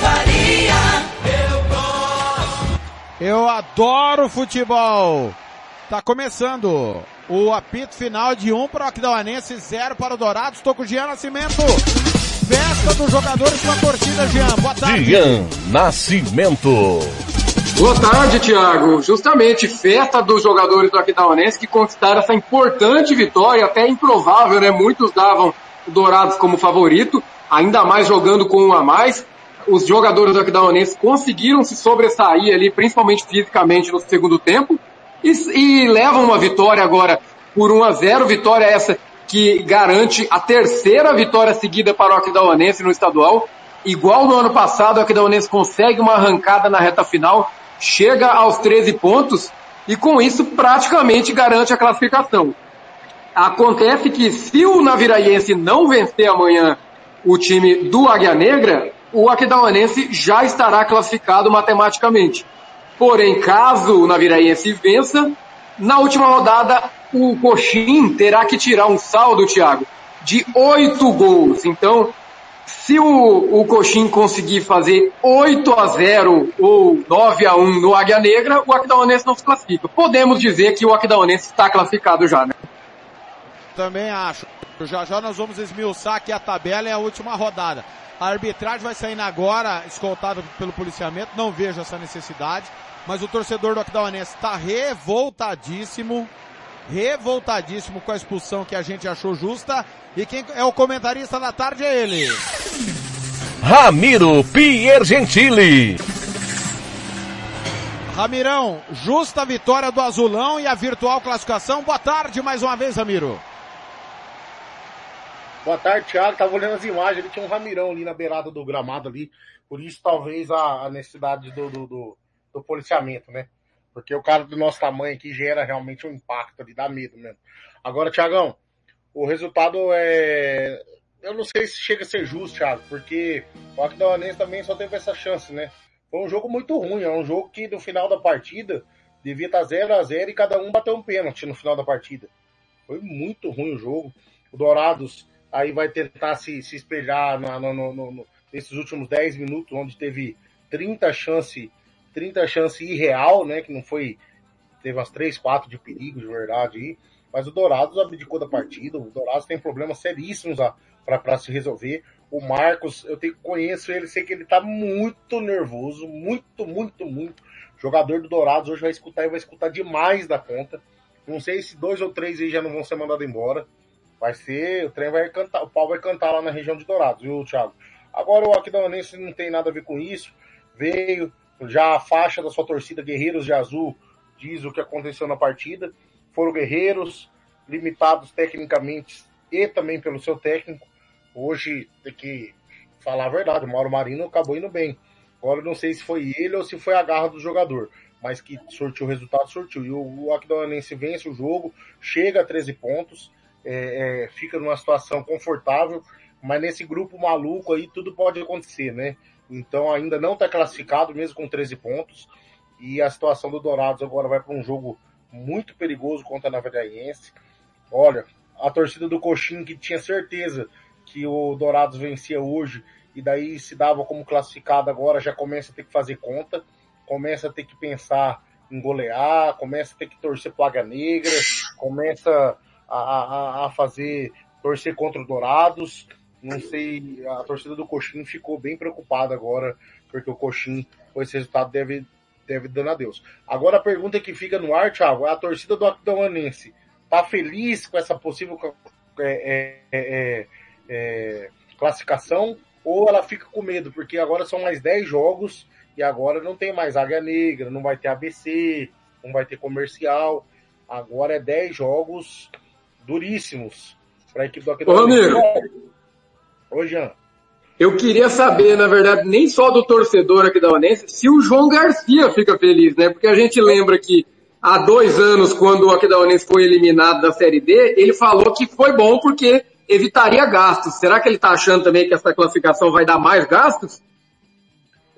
Faria. Eu adoro futebol. Tá começando o apito final de 1 um para o Aquidauanense, 0 para o Dourados. Estou com o Jean Nascimento. Festa dos jogadores com a torcida, Jean. Boa tarde. Jean Nascimento. Boa tarde, Thiago. Justamente, festa dos jogadores do Aquidauanense que conquistaram essa importante vitória, até improvável, né? Muitos davam o Dourados como favorito, ainda mais jogando com um a mais. Os jogadores do Aquidauanense conseguiram se sobressair ali, principalmente fisicamente no segundo tempo, e, e levam uma vitória agora por 1 a 0 vitória essa que garante a terceira vitória seguida para o Aquidauanense no estadual. Igual no ano passado, o Aquidauanense consegue uma arrancada na reta final, chega aos 13 pontos e com isso praticamente garante a classificação. Acontece que se o Naviraense não vencer amanhã o time do Águia Negra, o Aquidauanense já estará classificado matematicamente. Porém, caso o Naviraense vença, na última rodada o Coxim terá que tirar um saldo, Thiago, de oito gols. Então, se o, o Coxim conseguir fazer 8 a 0 ou 9 a 1 no Águia Negra, o Aquidauanense não se classifica. Podemos dizer que o Aquidauanense está classificado já, né? Também acho. Já já nós vamos esmiuçar aqui a tabela e a última rodada. A arbitragem vai saindo agora, escoltada pelo policiamento, não vejo essa necessidade, mas o torcedor do Aquidauanense está revoltadíssimo, revoltadíssimo com a expulsão que a gente achou justa, e quem é o comentarista da tarde é ele. Ramiro Piergentili. Ramirão, justa vitória do Azulão e a virtual classificação. Boa tarde mais uma vez, Ramiro. Boa tarde, Thiago. Tava olhando as imagens, ele tinha um Ramirão ali na beirada do gramado ali. Por isso, talvez, a, a necessidade do, do, do, do, policiamento, né? Porque o cara do nosso tamanho aqui gera realmente um impacto ali, dá medo mesmo. Agora, Thiagão, o resultado é. Eu não sei se chega a ser justo, Thiago, porque o Aquidauanense também só teve essa chance, né? Foi um jogo muito ruim, é um jogo que no final da partida devia estar 0 a 0 e cada um bateu um pênalti no final da partida. Foi muito ruim o jogo. O Dourados aí vai tentar se, se espelhar na, no, no, no, nesses últimos 10 minutos, onde teve 30 chance, 30 chance irreal, né? Que não foi. Teve umas 3, 4 de perigo, de verdade aí. Mas o Dourados abdicou da partida. O Dourados tem problemas seríssimos para se resolver. O Marcos, eu tenho, conheço ele, sei que ele tá muito nervoso, muito, muito, muito. Jogador do Dourados hoje vai escutar e vai escutar demais da conta. Não sei se dois ou três aí já não vão ser mandados embora. Vai ser, o trem vai cantar, o pau vai cantar lá na região de Dourados, viu, Thiago? Agora o Aquidauanense não tem nada a ver com isso. Veio, já a faixa da sua torcida Guerreiros de Azul diz o que aconteceu na partida. Foram guerreiros, limitados tecnicamente e também pelo seu técnico. Hoje tem que falar a verdade, o Mauro Marino acabou indo bem. Agora eu não sei se foi ele ou se foi a garra do jogador, mas que sortiu o resultado, sortiu. E o, o Aquidauanense vence o jogo, chega a 13 pontos é, é, fica numa situação confortável, mas nesse grupo maluco aí tudo pode acontecer, né? Então ainda não está classificado, mesmo com 13 pontos. E a situação do Dourados agora vai para um jogo muito perigoso contra a Naviraense. Olha, a torcida do Coxim que tinha certeza que o Dourados vencia hoje e daí se dava como classificado agora já começa a ter que fazer conta, começa a ter que pensar em golear, começa a ter que torcer plaga negra, começa a, a, a fazer torcer contra o Dourados. Não sei, a torcida do Coxim ficou bem preocupada agora, porque o Coxim, com esse resultado, deve, deve dando a Deus. Agora a pergunta que fica no ar, Thiago, é a torcida do Aquidauanense tá feliz com essa possível é, é, é, é, classificação ou ela fica com medo, porque agora são mais 10 jogos e agora não tem mais Águia Negra, não vai ter ABC, não vai ter comercial. Agora é 10 jogos duríssimos para a equipe do Aquidauanense. Ô, amigo. Ô, Jean. Eu queria saber, na verdade, nem só do torcedor aqui da Onense, se o João Garcia fica feliz, né? Porque a gente lembra que há dois anos, quando o Aquidauanense foi eliminado da Série D, ele falou que foi bom porque evitaria gastos. Será que ele está achando também que essa classificação vai dar mais gastos?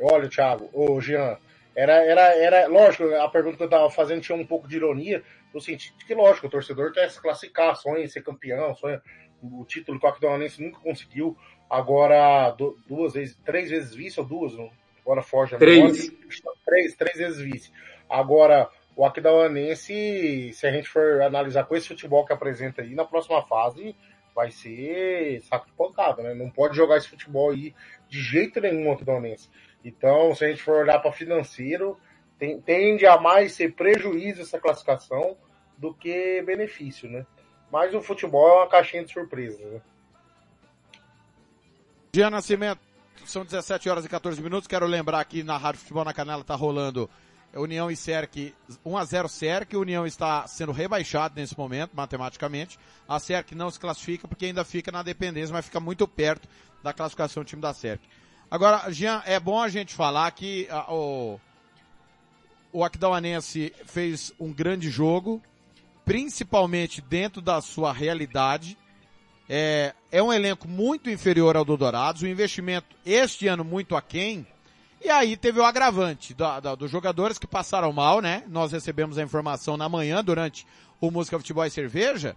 Olha, Thiago, ô Jean, era, era, era, lógico, a pergunta que eu estava fazendo tinha um pouco de ironia, no sentido de que, lógico, o torcedor quer se classificar, sonha em ser campeão, sonha o título que o Aquidauanense nunca conseguiu, agora duas vezes, três vezes vice ou duas, agora foge três. três, três vezes vice. Agora, o Aquidauanense, se a gente for analisar com esse futebol que apresenta aí, na próxima fase vai ser saco de pancada, né? Não pode jogar esse futebol aí de jeito nenhum o Aquidauanense. Então, se a gente for olhar para financeiro, tem, tende a mais ser prejuízo essa classificação do que benefício, né? Mas o futebol é uma caixinha de surpresas, né? Dia Nascimento, são 17 horas e 14 minutos. Quero lembrar aqui na Rádio Futebol na Canela tá rolando União e Cerc 1 a 0 Cerc. União está sendo rebaixado nesse momento, matematicamente. A Cerc não se classifica porque ainda fica na dependência, mas fica muito perto da classificação do time da Cerc. Agora, Jean, é bom a gente falar que a, o, o Aquidauanense fez um grande jogo, principalmente dentro da sua realidade. É, é um elenco muito inferior ao do Dourados, o investimento este ano muito aquém, e aí teve o agravante da, da, dos jogadores que passaram mal, né? Nós recebemos a informação na manhã durante o Música Futebol e Cerveja,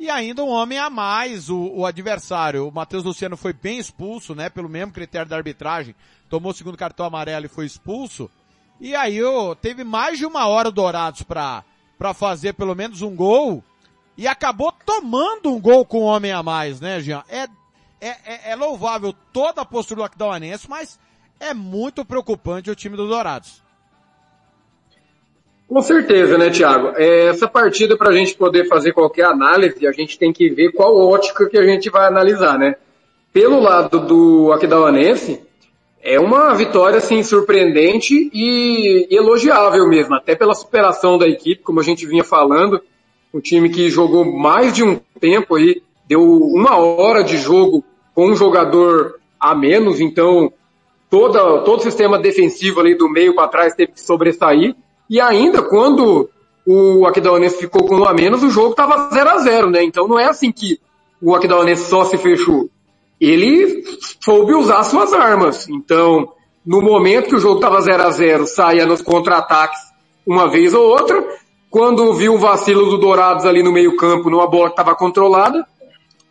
e ainda um homem a mais, o, o adversário. O Matheus Luciano foi bem expulso, né? Pelo mesmo critério da arbitragem. Tomou o segundo cartão amarelo e foi expulso. E aí oh, teve mais de uma hora o Dourados pra, pra fazer pelo menos um gol. E acabou tomando um gol com um homem a mais, né, Jean? É, é, é, é louvável toda a postura do Aquidauanense, mas é muito preocupante o time do Dourados. Com certeza, né, Thiago? É, essa partida, para a gente poder fazer qualquer análise, a gente tem que ver qual ótica que a gente vai analisar, né? Pelo lado do Aquidauanense, é uma vitória, assim, surpreendente e, elogiável mesmo, até pela superação da equipe, como a gente vinha falando, um time que jogou mais de um tempo aí, deu uma hora de jogo com um jogador a menos, então toda, todo o sistema defensivo ali do meio para trás teve que sobressair, e ainda quando o Aquidauanense ficou com um a menos, o jogo estava 0 a 0 né? Então não é assim que o Aquidauanense só se fechou. Ele soube usar suas armas. Então, no momento que o jogo estava 0 a 0 saía nos contra-ataques uma vez ou outra. Quando viu o vacilo do Dourados ali no meio campo, numa bola que estava controlada,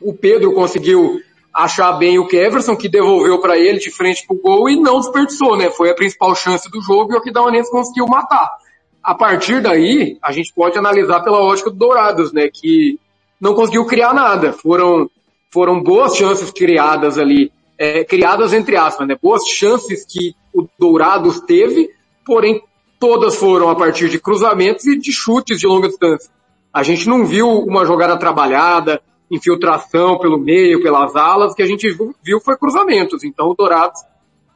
o Pedro conseguiu achar bem o Keverson, que devolveu para ele de frente pro gol e não desperdiçou, né? Foi a principal chance do jogo e o Aquidauanense conseguiu matar a partir daí, a gente pode analisar pela ótica do Dourados, né, que não conseguiu criar nada. Foram, foram boas chances criadas ali, é, criadas entre aspas, né, boas chances que o Dourados teve, porém todas foram a partir de cruzamentos e de chutes de longa distância. A gente não viu uma jogada trabalhada, infiltração pelo meio, pelas alas, que a gente viu foi cruzamentos. Então o Dourados,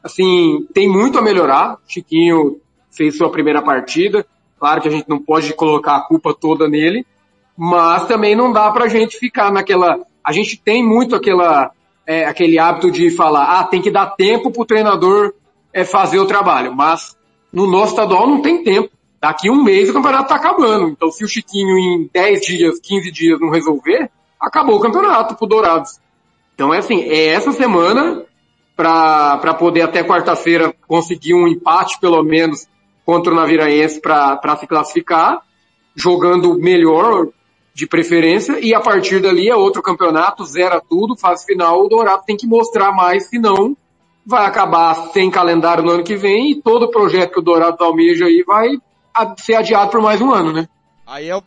assim, tem muito a melhorar. Chiquinho fez sua primeira partida, Claro que a gente não pode colocar a culpa toda nele, mas também não dá pra gente ficar naquela. A gente tem muito aquela, é, aquele hábito de falar, ah, tem que dar tempo pro treinador é, fazer o trabalho, mas no nosso estadual não tem tempo. Daqui um mês o campeonato tá acabando. Então se o Chiquinho em 10 dias, 15 dias não resolver, acabou o campeonato pro Dourados. Então é assim, é essa semana para poder até quarta-feira conseguir um empate pelo menos contra o Naviraense para se classificar, jogando melhor de preferência, e a partir dali é outro campeonato, zera tudo, fase final, o Dourado tem que mostrar mais, senão vai acabar sem calendário no ano que vem e todo o projeto que o Dourado almeja aí vai ser adiado por mais um ano, né? Aí é o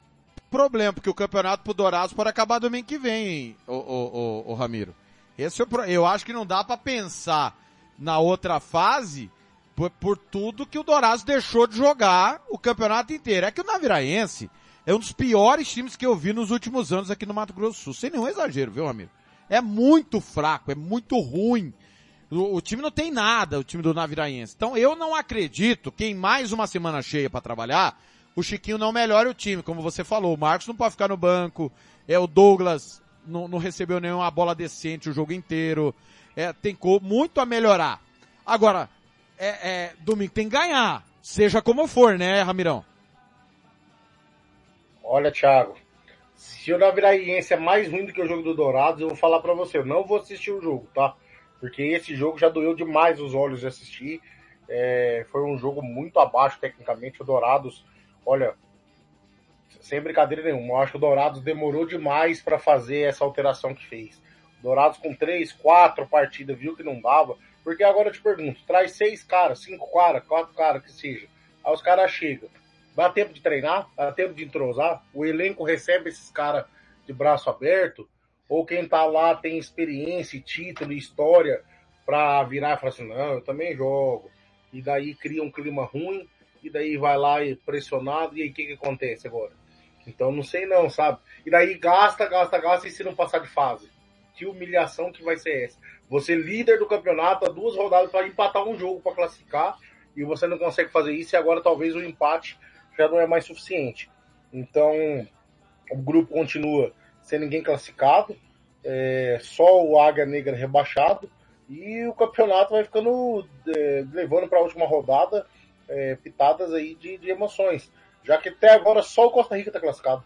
problema, porque o campeonato pro Dourados pode acabar domingo que vem, o, o, o, o Ramiro. Esse é o, eu acho que não dá para pensar na outra fase por, por tudo que o Dourados deixou de jogar o campeonato inteiro. É que o Naviraense é um dos piores times que eu vi nos últimos anos aqui no Mato Grosso do Sul. Sem nenhum exagero, viu, amigo? É muito fraco, é muito ruim. O, o time não tem nada, o time do Naviraense. Então eu não acredito que em mais uma semana cheia para trabalhar, o Chiquinho não melhore o time, como você falou. O Marcos não pode ficar no banco, é o Douglas não, não recebeu nenhuma bola decente o jogo inteiro. é, tem muito a melhorar. Agora, é, é, domingo tem que ganhar, seja como for, né, Ramirão? Olha, Thiago, se o Naviraense é mais ruim do que o jogo do Dourados, eu vou falar para você, eu não vou assistir o jogo, tá? Porque esse jogo já doeu demais os olhos de assistir. É, foi um jogo muito abaixo tecnicamente. O Dourados, olha, sem brincadeira nenhuma, eu acho que o Dourados demorou demais para fazer essa alteração que fez. O Dourados com três, quatro partidas, viu que não dava. Porque agora eu te pergunto, traz seis caras, cinco caras, quatro caras que seja. Aí os caras chegam. Dá tempo de treinar? Dá tempo de entrosar? O elenco recebe esses caras de braço aberto? Ou quem tá lá tem experiência, título história para virar e falar assim, não, eu também jogo. E daí cria um clima ruim, e daí vai lá e pressionado, e aí o que que acontece agora? Então não sei não, sabe? E daí gasta, gasta, gasta, e se não passar de fase? Que humilhação que vai ser essa? Você líder do campeonato, há duas rodadas para empatar um jogo para classificar, e você não consegue fazer isso, e agora talvez o empate já não é mais suficiente. Então, o grupo continua sem ninguém classificado, é, só o Águia Negra rebaixado, e o campeonato vai ficando é, levando para a última rodada é, pitadas aí de, de, emoções, já que até agora só o Costa Rica está classificado.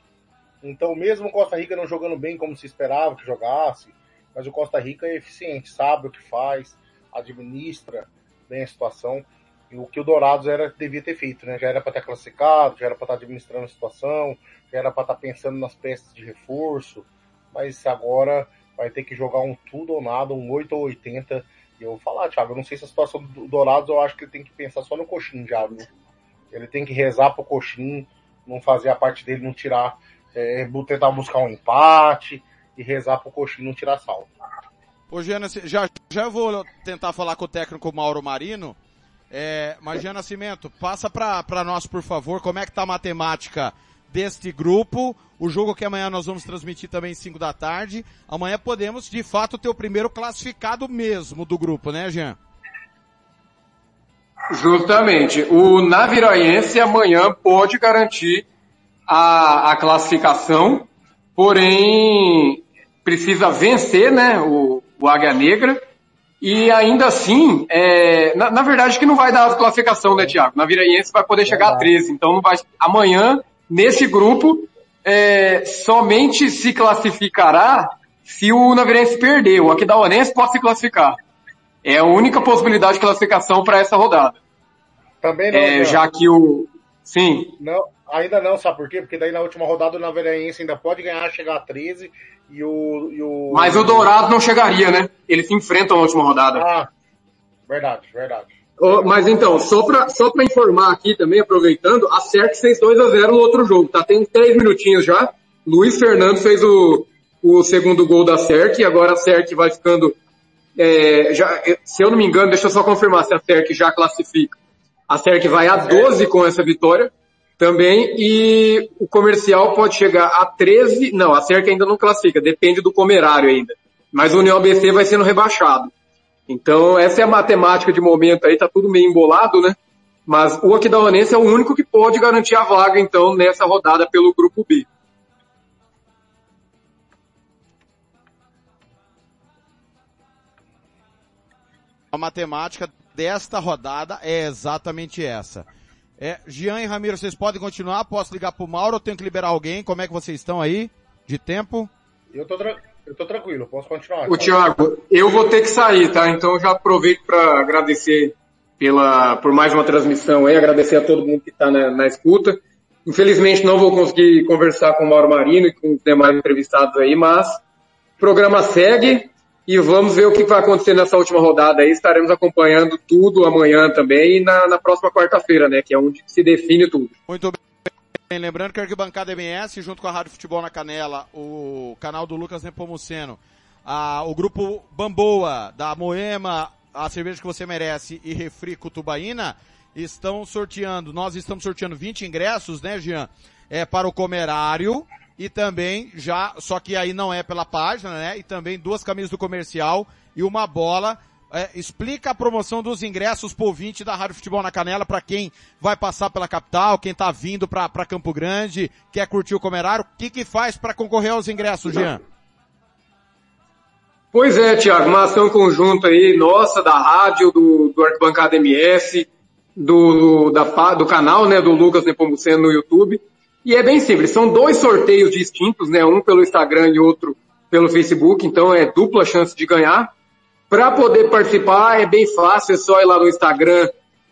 Então, mesmo o Costa Rica não jogando bem como se esperava que jogasse, mas o Costa Rica é eficiente, sabe o que faz, administra bem a situação. O que o Dourados era, devia ter feito, né? Já era para estar classificado, já era para estar administrando a situação, já era para estar pensando nas peças de reforço, mas agora vai ter que jogar um tudo ou nada, um 8 ou 80. E eu vou falar, Thiago, eu não sei se a situação do Dourados, eu acho que ele tem que pensar só no coxinho já, viu? Ele tem que rezar pro coxinho, não fazer a parte dele, não tirar, é, tentar buscar um empate e rezar pro coxinho não tirar saldo. Ô, Giana, já, já vou tentar falar com o técnico Mauro Marino, é, mas Jean Nascimento, passa para nós, por favor, como é que tá a matemática deste grupo, o jogo que amanhã nós vamos transmitir também 5 da tarde. Amanhã podemos, de fato, ter o primeiro classificado mesmo do grupo, né, Jean? Justamente. O Naviroense amanhã pode garantir a, a classificação, porém precisa vencer, né, o, o Águia Negra e ainda assim, é, na, na, verdade que não vai dar a classificação, né, Thiago? Na Viraense vai poder chegar a 13, então não vai, amanhã, nesse grupo, é, somente se classificará se o Navirense perder. O Aquidauanense pode se classificar. É a única possibilidade de classificação para essa rodada. Também não. É, já que o. Sim. Não, ainda não, sabe por quê? Porque daí na última rodada o Naveraense ainda pode ganhar, chegar a 13 e o, e o. Mas o Dourado não chegaria, né? Eles se enfrentam na última rodada. Ah, verdade, verdade. Oh, mas então, só pra, só pra informar aqui também, aproveitando, a CERC fez 2 a 0 no outro jogo, tá? Tem três minutinhos já. Luiz Fernando fez o, o segundo gol da CERC e agora a CERC vai ficando, é, já, se eu não me engano, deixa eu só confirmar se a CERC já classifica. A CERC vai a 12 com essa vitória também, e o comercial pode chegar a 13, não, a CERC ainda não classifica, depende do comerário ainda. Mas o União ABC vai sendo rebaixado. Então, essa é a matemática de momento aí, tá tudo meio embolado, né? Mas o Aquidauanense é o único que pode garantir a vaga, então, nessa rodada pelo grupo B. A matemática desta rodada é exatamente essa. É, Jean e Ramiro, vocês podem continuar? Posso ligar pro Mauro ou tenho que liberar alguém? Como é que vocês estão aí? De tempo? Eu tô, eu tô tranquilo, posso continuar. O Thiago, eu vou ter que sair, tá? Então eu já aproveito para agradecer pela, por mais uma transmissão aí, agradecer a todo mundo que está na, na, escuta. Infelizmente não vou conseguir conversar com o Mauro Marino e com os demais entrevistados aí, mas o programa segue e vamos ver o que vai acontecer nessa última rodada aí. Estaremos acompanhando tudo amanhã também e na, na próxima quarta-feira, né? Que é onde se define tudo. Muito bem. Lembrando que a Arquibancada MS, junto com a Rádio Futebol na Canela, o canal do Lucas Nepomuceno, a, o grupo Bamboa, da Moema, a cerveja que você merece e Refri Cutubaína, estão sorteando, nós estamos sorteando 20 ingressos, né, Jean? É, para o Comerário, e também já, só que aí não é pela página, né? E também duas camisas do comercial e uma bola. É, explica a promoção dos ingressos por 20 da Rádio Futebol na Canela para quem vai passar pela capital, quem tá vindo para Campo Grande, quer curtir o Comerário. O que que faz para concorrer aos ingressos, Jean? Pois é, Tiago, uma ação conjunta aí, nossa, da rádio, do, do Arquibancada MS, do, da, do canal, né, do Lucas Nepomuceno no YouTube. E é bem simples, são dois sorteios distintos, né, um pelo Instagram e outro pelo Facebook, então é dupla chance de ganhar. Para poder participar é bem fácil, é só ir lá no Instagram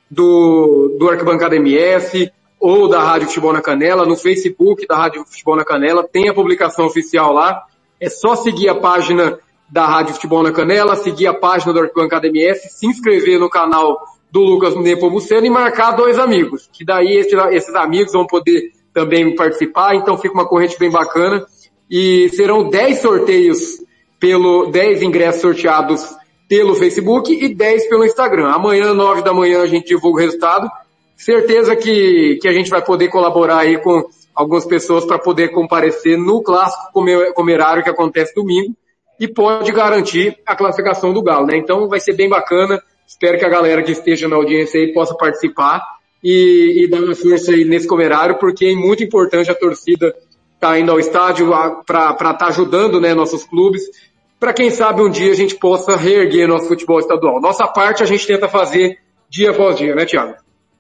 do, do Arquibancada MS ou da Rádio Futebol na Canela, no Facebook da Rádio Futebol na Canela, tem a publicação oficial lá. É só seguir a página da Rádio Futebol na Canela, seguir a página do Arquibancada MS, se inscrever no canal do Lucas Nepomuceno e marcar dois amigos, que daí esses, esses amigos vão poder também participar, então fica uma corrente bem bacana. E serão 10 sorteios pelo, 10 ingressos sorteados pelo Facebook e 10 pelo Instagram. Amanhã, 9 da manhã, a gente divulga o resultado. Certeza que, que a gente vai poder colaborar aí com algumas pessoas para poder comparecer no clássico comerário que acontece domingo e pode garantir a classificação do Galo, né? Então vai ser bem bacana. Espero que a galera que esteja na audiência aí possa participar e, e dar uma força aí nesse comerário, porque é muito importante a torcida estar tá indo ao estádio para estar tá ajudando né, nossos clubes, para quem sabe um dia a gente possa reerguer nosso futebol estadual. Nossa parte a gente tenta fazer dia após dia, né, Tiago?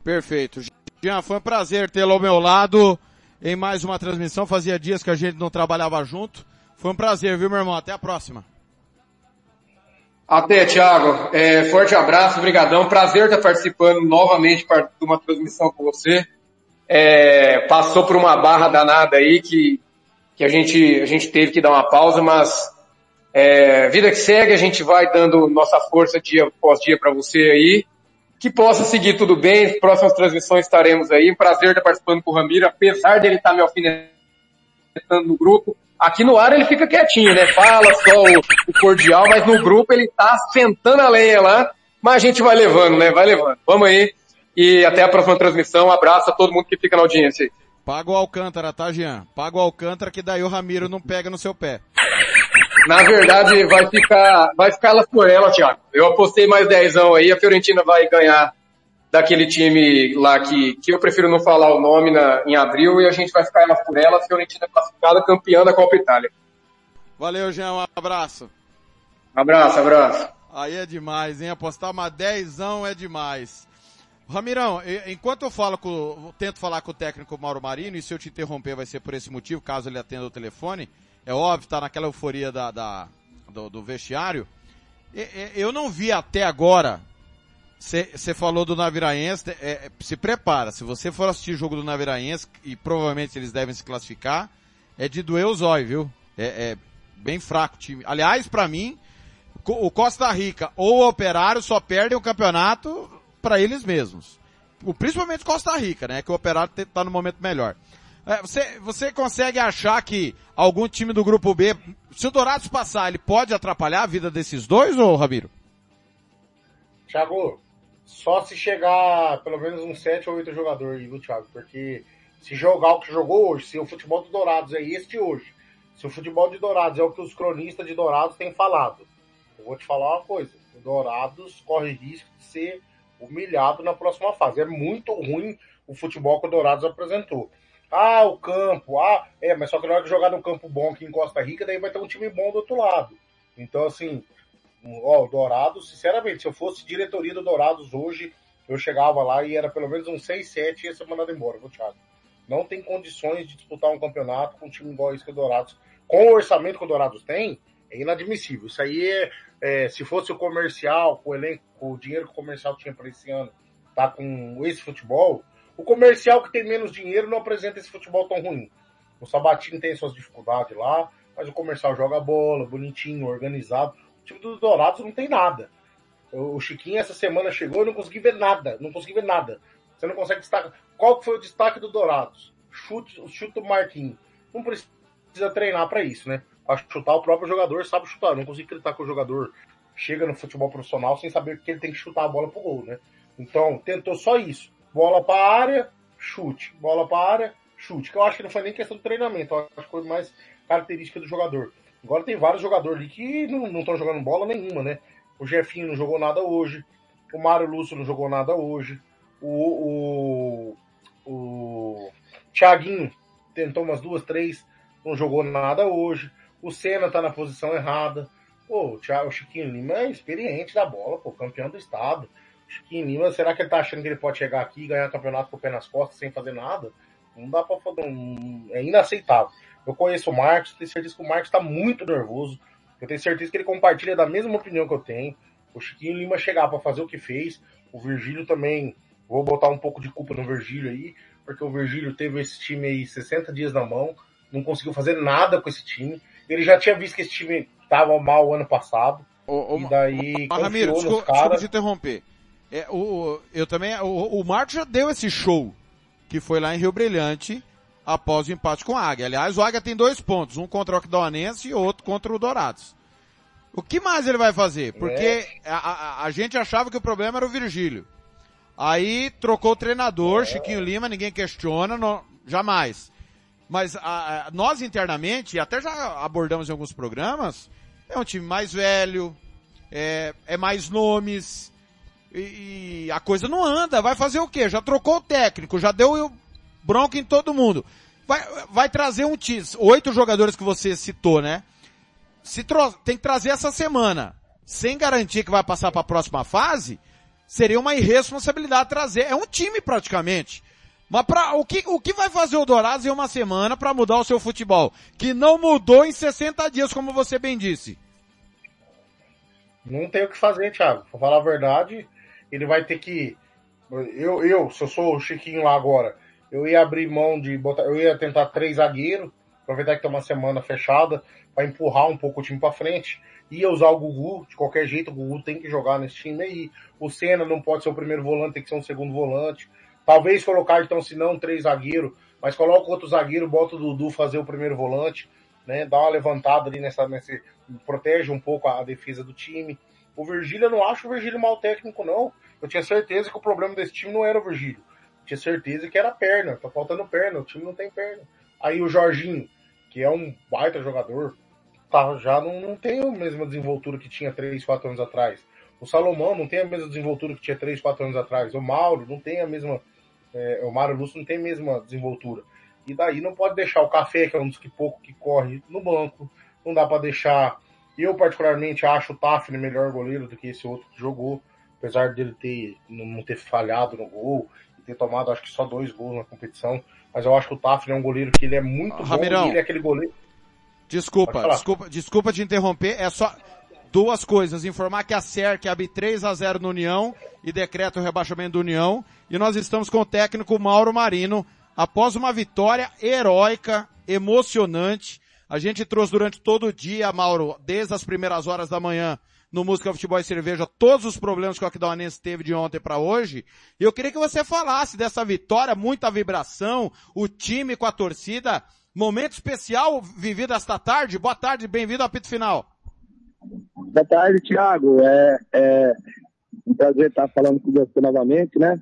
Perfeito. Jean, foi um prazer tê-lo ao meu lado em mais uma transmissão. Fazia dias que a gente não trabalhava junto. Foi um prazer, viu, meu irmão? Até a próxima. Até, Thiago. É, forte abraço, brigadão. Prazer estar participando novamente de uma transmissão com você. É, passou por uma barra danada aí que, que a, gente, a gente teve que dar uma pausa, mas é, vida que segue, a gente vai dando nossa força dia após dia para você aí. Que possa seguir tudo bem, próximas transmissões estaremos aí. Prazer estar participando com o Ramiro, apesar dele estar me alfinetando no grupo. Aqui no ar ele fica quietinho, né? Fala só o, o cordial, mas no grupo ele tá sentando a lenha lá. Mas a gente vai levando, né? Vai levando. Vamos aí. E até a próxima transmissão. Um abraço a todo mundo que fica na audiência aí. Paga o Alcântara, tá, Jean? Paga o Alcântara que daí o Ramiro não pega no seu pé. Na verdade, vai ficar, vai ficar elas por ela, Thiago. Eu apostei mais dezão aí, a Fiorentina vai ganhar daquele time lá que, que eu prefiro não falar o nome na, em abril e a gente vai ficar elas por ela, a Fiorentina classificada campeã da Copa Itália. Valeu, Jean, um abraço. Abraço, abraço. Aí é demais, hein? Apostar uma dezão é demais. Ramirão, enquanto eu falo com, tento falar com o técnico Mauro Marino, e se eu te interromper vai ser por esse motivo, caso ele atenda o telefone, é óbvio, tá naquela euforia da, da do, do, vestiário. Eu não vi até agora, você falou do Naviraense, é, é, se prepara, se você for assistir o jogo do Naviraense, e provavelmente eles devem se classificar, é de doer os olhos, viu? É, é bem fraco o time. Aliás, para mim, o Costa Rica ou o Operário só perdem o campeonato para eles mesmos. O, principalmente Costa Rica, né? Que o Operário está no momento melhor. É, você, você consegue achar que algum time do grupo B, se o Dourados passar, ele pode atrapalhar a vida desses dois, ou Ramiro? Thiago, só se chegar pelo menos uns 7 ou 8 jogadores, viu, Thiago? Porque se jogar o que jogou hoje, se o futebol do Dourados é este hoje, se o futebol de Dourados é o que os cronistas de Dourados têm falado, eu vou te falar uma coisa: o Dourados corre risco de ser humilhado na próxima fase. É muito ruim o futebol que o Dourados apresentou. Ah, o campo, ah, é, mas só que na hora de jogar no campo bom aqui em Costa Rica, daí vai ter um time bom do outro lado. Então, assim, ó, o Dourados, sinceramente, se eu fosse diretoria do Dourados hoje, eu chegava lá e era pelo menos um 6, 7 e ia ser mandado embora, viu, Thiago? Não tem condições de disputar um campeonato com um time igual esse que o Dourados, com o orçamento que o Dourados tem, é inadmissível. Isso aí é, é se fosse o comercial, o elenco, o dinheiro que o comercial tinha para esse ano, tá com esse futebol, o comercial que tem menos dinheiro não apresenta esse futebol tão ruim. O Sabatini tem suas dificuldades lá, mas o comercial joga bola, bonitinho, organizado. O time do Dourados não tem nada. O Chiquinho essa semana chegou e não consegui ver nada. Não consegui ver nada. Você não consegue destacar. Qual foi o destaque do Dourados? Chute, o chute do Marquinhos. Não precisa treinar para isso, né? Para chutar o próprio jogador sabe chutar. Eu não consigo acreditar que o jogador chega no futebol profissional sem saber que ele tem que chutar a bola pro gol, né? Então, tentou só isso bola para área, chute, bola para área, chute. Que eu acho que não foi nem questão de treinamento, eu acho que foi mais característica do jogador. Agora tem vários jogadores ali que não estão jogando bola nenhuma, né? O Jefinho não jogou nada hoje, o Mário Lúcio não jogou nada hoje, o, o, o Thiaguinho tentou umas duas, três, não jogou nada hoje, o Senna tá na posição errada, Pô, o, Thiago, o Chiquinho Lima é experiente da bola, pô, campeão do estado. O Chiquinho Lima, será que ele tá achando que ele pode chegar aqui e ganhar campeonato com o pé nas costas sem fazer nada? Não dá pra fazer um... É inaceitável. Eu conheço o Marcos, tenho certeza que o Marcos tá muito nervoso. Eu tenho certeza que ele compartilha da mesma opinião que eu tenho. O Chiquinho Lima chegar para fazer o que fez. O Virgílio também, vou botar um pouco de culpa no Virgílio aí, porque o Virgílio teve esse time aí 60 dias na mão, não conseguiu fazer nada com esse time. Ele já tinha visto que esse time tava mal ano passado. Ô, ô, e daí, mas, Ramiro, desculpa, desculpa te interromper. É, o, eu também, o, o Marcos já deu esse show, que foi lá em Rio Brilhante, após o empate com o Águia. Aliás, o Águia tem dois pontos, um contra o Aquidauanense e outro contra o Dourados. O que mais ele vai fazer? Porque é. a, a, a, gente achava que o problema era o Virgílio. Aí trocou o treinador, é. Chiquinho Lima, ninguém questiona, não, jamais. Mas a, nós internamente, até já abordamos em alguns programas, é um time mais velho, é, é mais nomes, e, e, a coisa não anda. Vai fazer o quê? Já trocou o técnico, já deu bronca em todo mundo. Vai, vai trazer um time, oito jogadores que você citou, né? Se tem que trazer essa semana, sem garantir que vai passar para a próxima fase, seria uma irresponsabilidade trazer. É um time praticamente. Mas pra, o, que, o que vai fazer o Dourados em uma semana para mudar o seu futebol? Que não mudou em 60 dias, como você bem disse. Não tem o que fazer, Thiago. Pra falar a verdade, ele vai ter que. Eu, eu, se eu sou o Chiquinho lá agora, eu ia abrir mão de botar. Eu ia tentar três zagueiros, aproveitar que tem uma semana fechada, para empurrar um pouco o time para frente. Ia usar o Gugu, de qualquer jeito, o Gugu tem que jogar nesse time aí. O Senna não pode ser o primeiro volante, tem que ser um segundo volante. Talvez colocar, então, se não, três zagueiros, mas coloca outro zagueiro, bota o Dudu fazer o primeiro volante, né? Dá uma levantada ali nessa, protege um pouco a, a defesa do time. O Virgílio, eu não acho o Virgílio mal técnico, não. Eu tinha certeza que o problema desse time não era o Virgílio. Tinha certeza que era perna. Tá faltando perna. O time não tem perna. Aí o Jorginho, que é um baita jogador, tá, já não, não tem a mesma desenvoltura que tinha 3, 4 anos atrás. O Salomão não tem a mesma desenvoltura que tinha 3, 4 anos atrás. O Mauro não tem a mesma. É, o Mário Lúcio não tem a mesma desenvoltura. E daí não pode deixar o Café, que é um dos que pouco que corre, no banco. Não dá para deixar eu, particularmente, acho o Tafne melhor goleiro do que esse outro que jogou, apesar dele ter, não ter falhado no gol ter tomado, acho que só dois gols na competição. Mas eu acho que o Tafne é um goleiro que ele é muito ah, bom ele é aquele goleiro. Desculpa, desculpa, desculpa te interromper, é só duas coisas. Informar que a SERC abre 3 a 0 no União e decreta o rebaixamento do União. E nós estamos com o técnico Mauro Marino, após uma vitória heróica, emocionante, a gente trouxe durante todo o dia, Mauro, desde as primeiras horas da manhã, no Música Futebol e Cerveja, todos os problemas que o Aquidauanense teve de ontem para hoje. E eu queria que você falasse dessa vitória, muita vibração, o time com a torcida. Momento especial vivido esta tarde. Boa tarde, bem-vindo ao apito final. Boa tarde, Thiago. É, é um prazer estar falando com você novamente, né?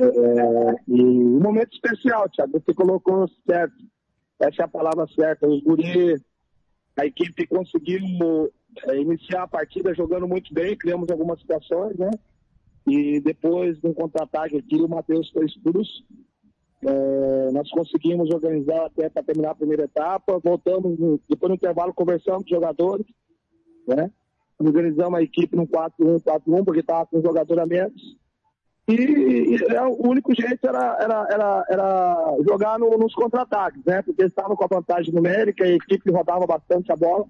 É, e um momento especial, Thiago. Você colocou certo essa é a palavra certa. Os guri, a equipe conseguiu é, iniciar a partida jogando muito bem, criamos algumas situações, né? E depois, no contra-ataque aqui, o Matheus fez cruz. É, nós conseguimos organizar até para terminar a primeira etapa. Voltamos, no, depois no intervalo, conversamos com os jogadores, né? Organizamos a equipe no 4-1, 4-1, porque estava com um jogador a menos. E, e é, o único jeito era, era, era, era jogar no, nos contra-ataques, né? Porque estavam com a vantagem numérica e a equipe rodava bastante a bola.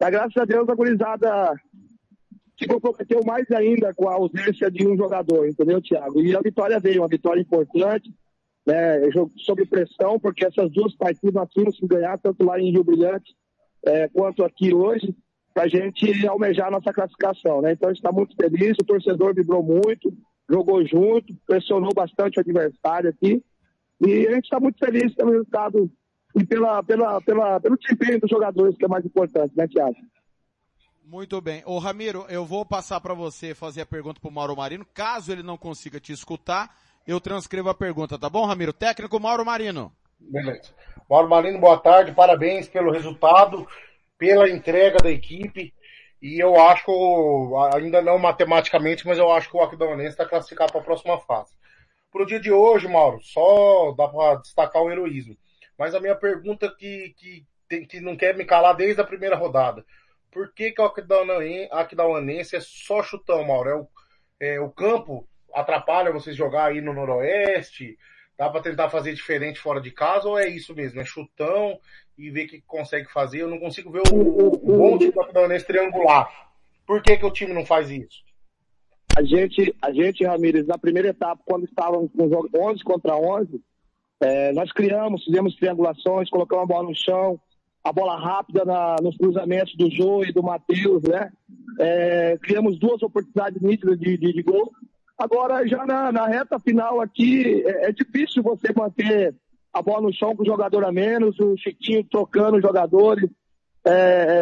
Mas graças a Deus a gurizada se comprometeu mais ainda com a ausência de um jogador, entendeu, Thiago? E a vitória veio, uma vitória importante, né? Sob pressão, porque essas duas partidas nós tínhamos que ganhar, tanto lá em Rio Brilhante é, quanto aqui hoje, para a gente almejar a nossa classificação, né? Então a gente está muito feliz, o torcedor vibrou muito, jogou junto, pressionou bastante o adversário aqui. E a gente está muito feliz pelo resultado e pela, pela, pela, pelo desempenho dos jogadores, que é mais importante, né, Tiago? Muito bem. Ô Ramiro, eu vou passar para você fazer a pergunta para o Mauro Marino. Caso ele não consiga te escutar, eu transcrevo a pergunta, tá bom, Ramiro? Técnico Mauro Marino. Beleza. Mauro Marino, boa tarde, parabéns pelo resultado, pela entrega da equipe. E eu acho, ainda não matematicamente, mas eu acho que o Aquidauanense está classificado para a próxima fase. Para o dia de hoje, Mauro, só dá para destacar o heroísmo. Mas a minha pergunta que, que, tem, que não quer me calar desde a primeira rodada. por que, que o Aquidauanense é só chutão, Mauro? É o, é, o campo atrapalha vocês jogar aí no Noroeste? Dá para tentar fazer diferente fora de casa ou é isso mesmo? É chutão e ver o que consegue fazer? Eu não consigo ver o, o, o bom time do Aquidauanense triangular. Por que, que o time não faz isso? A gente, a gente, Ramires, na primeira etapa, quando estávamos com 11 contra 11, é, nós criamos, fizemos triangulações, colocamos a bola no chão, a bola rápida na, nos cruzamentos do Jô e do Matheus, né? É, criamos duas oportunidades nítidas de, de, de, gol. Agora, já na, na reta final aqui, é, é, difícil você manter a bola no chão com o jogador a menos, o Chiquinho trocando os jogadores. É,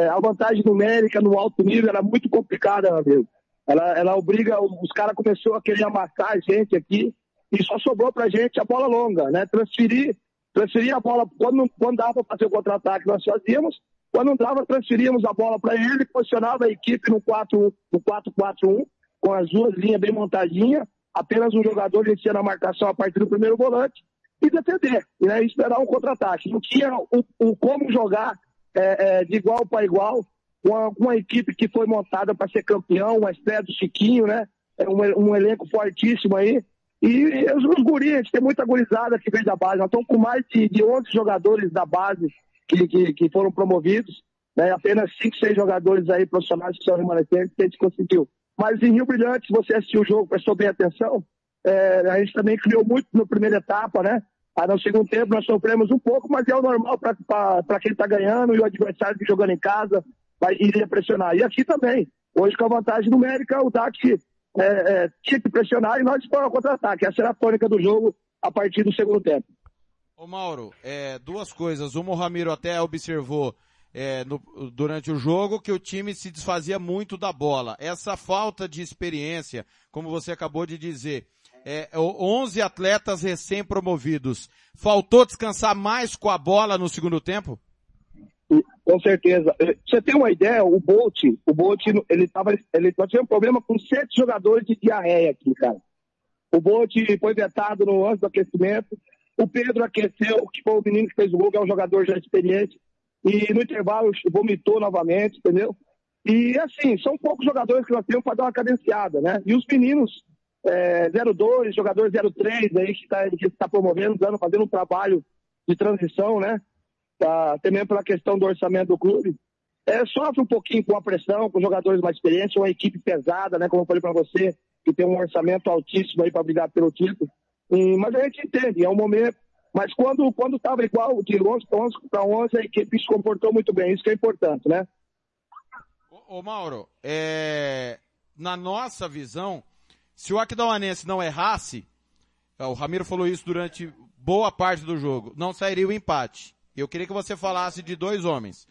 é a vantagem numérica no alto nível era muito complicada, meu amigo. Ela, ela obriga, os caras começaram a querer amassar a gente aqui e só sobrou pra gente a bola longa, né? Transferir transferia a bola, quando, quando dava para fazer o contra-ataque, nós fazíamos, quando não dava, transferíamos a bola para ele, posicionava a equipe no 4-4-1, com as duas linhas bem montadinhas, apenas um jogador descia na marcação a partir do primeiro volante, e defender, né, e esperar um contra-ataque. Não tinha o, o como jogar é, é, de igual para igual com uma, uma, equipe que foi montada para ser campeão, uma estreia do Chiquinho, né? É um, um elenco fortíssimo aí, e os, os guris, tem muita gurizada que vem da base. Nós estamos com mais de, de 11 jogadores da base que, que, que foram promovidos. Né? Apenas 5, 6 jogadores aí profissionais que são remanescentes que a gente conseguiu. Mas em Rio Brilhante, você assistiu o jogo, prestou bem atenção, é, a gente também criou muito na primeira etapa, né? Aí no segundo tempo nós sofremos um pouco, mas é o normal para quem está ganhando e o adversário que jogando em casa vai, iria pressionar. E aqui também. Hoje com a vantagem numérica, o DAC é, é, tinha que pressionar e nós fomos contra-ataque. Essa era a tônica do jogo a partir do segundo tempo. Ô Mauro, é, duas coisas. Uma o Ramiro até observou é, no, durante o jogo que o time se desfazia muito da bola. Essa falta de experiência, como você acabou de dizer, é, 11 atletas recém-promovidos. Faltou descansar mais com a bola no segundo tempo? Com certeza. Eh, você tem uma ideia, o Bolt, o Bolt, ele tava, ele nós tivemos um problema com sete jogadores de diarreia aqui, cara. O Bolt foi vetado no antes do aquecimento. O Pedro aqueceu, que foi o menino que fez o gol, que é um jogador já experiente. E no intervalo vomitou novamente, entendeu? E assim, são poucos jogadores que nós temos para dar uma cadenciada, né? E os meninos é, 02, jogador 03 aí que está tá promovendo, dando, fazendo um trabalho de transição, né? Tá, até mesmo pela questão do orçamento do clube, é, sofre um pouquinho com a pressão, com jogadores mais experientes, uma equipe pesada, né, como eu falei para você, que tem um orçamento altíssimo aí para brigar pelo título. E, mas a gente entende, é um momento. Mas quando quando estava igual, de 11 para 11, a equipe se comportou muito bem, isso que é importante, né? Ô, ô Mauro, é... na nossa visão, se o Aquidauanense não errasse, o Ramiro falou isso durante boa parte do jogo, não sairia o empate. Eu queria que você falasse de dois homens.